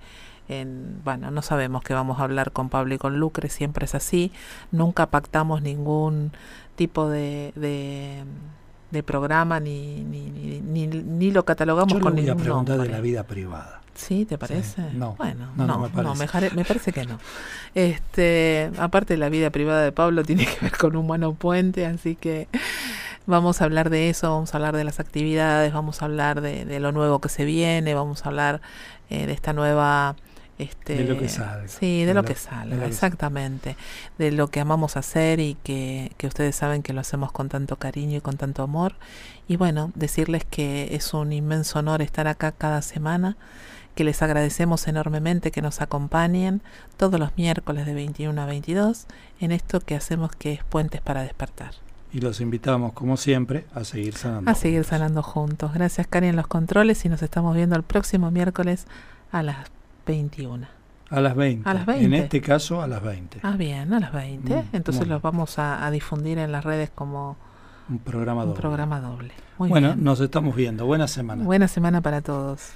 A: en, bueno, no sabemos qué vamos a hablar con Pablo y con Lucre, siempre es así, nunca pactamos ningún tipo de, de, programa ni, ni, ni, ni, lo catalogamos
B: Yo
A: con
B: voy
A: ningún
B: a preguntar de la vida privada.
A: ¿Sí? ¿Te parece?
B: No,
A: bueno,
B: no,
A: no,
B: me, parece.
A: me, parece que no. Este, aparte la vida privada de Pablo tiene que ver con un buen puente, así que vamos a hablar de eso, vamos a hablar de las actividades, vamos a hablar de, de lo nuevo que se viene, vamos a hablar eh, de esta nueva este,
B: de lo que salga.
A: Sí, de, lo, que salga, exactamente. De lo que amamos hacer y que, que, ustedes saben que lo hacemos con tanto cariño y con tanto amor. Y bueno, decirles que es un inmenso honor estar acá cada semana, que les agradecemos enormemente que nos acompañen todos los miércoles de 21 a 22 en esto que hacemos que es Puentes para Despertar.
B: Y los invitamos, como siempre, a seguir sanando.
A: A seguir sanando juntos. Gracias, Cari, en los controles y nos estamos viendo el próximo miércoles a las 21.
B: A las 20.
A: A las 20.
B: En este caso, a las 20.
A: Ah, bien, a las 20. Mm, Entonces los vamos a, difundir en las redes como
B: un programa doble.
A: Un programa doble.
B: bueno, nos estamos viendo. Buena semana.
A: Buena semana para todos.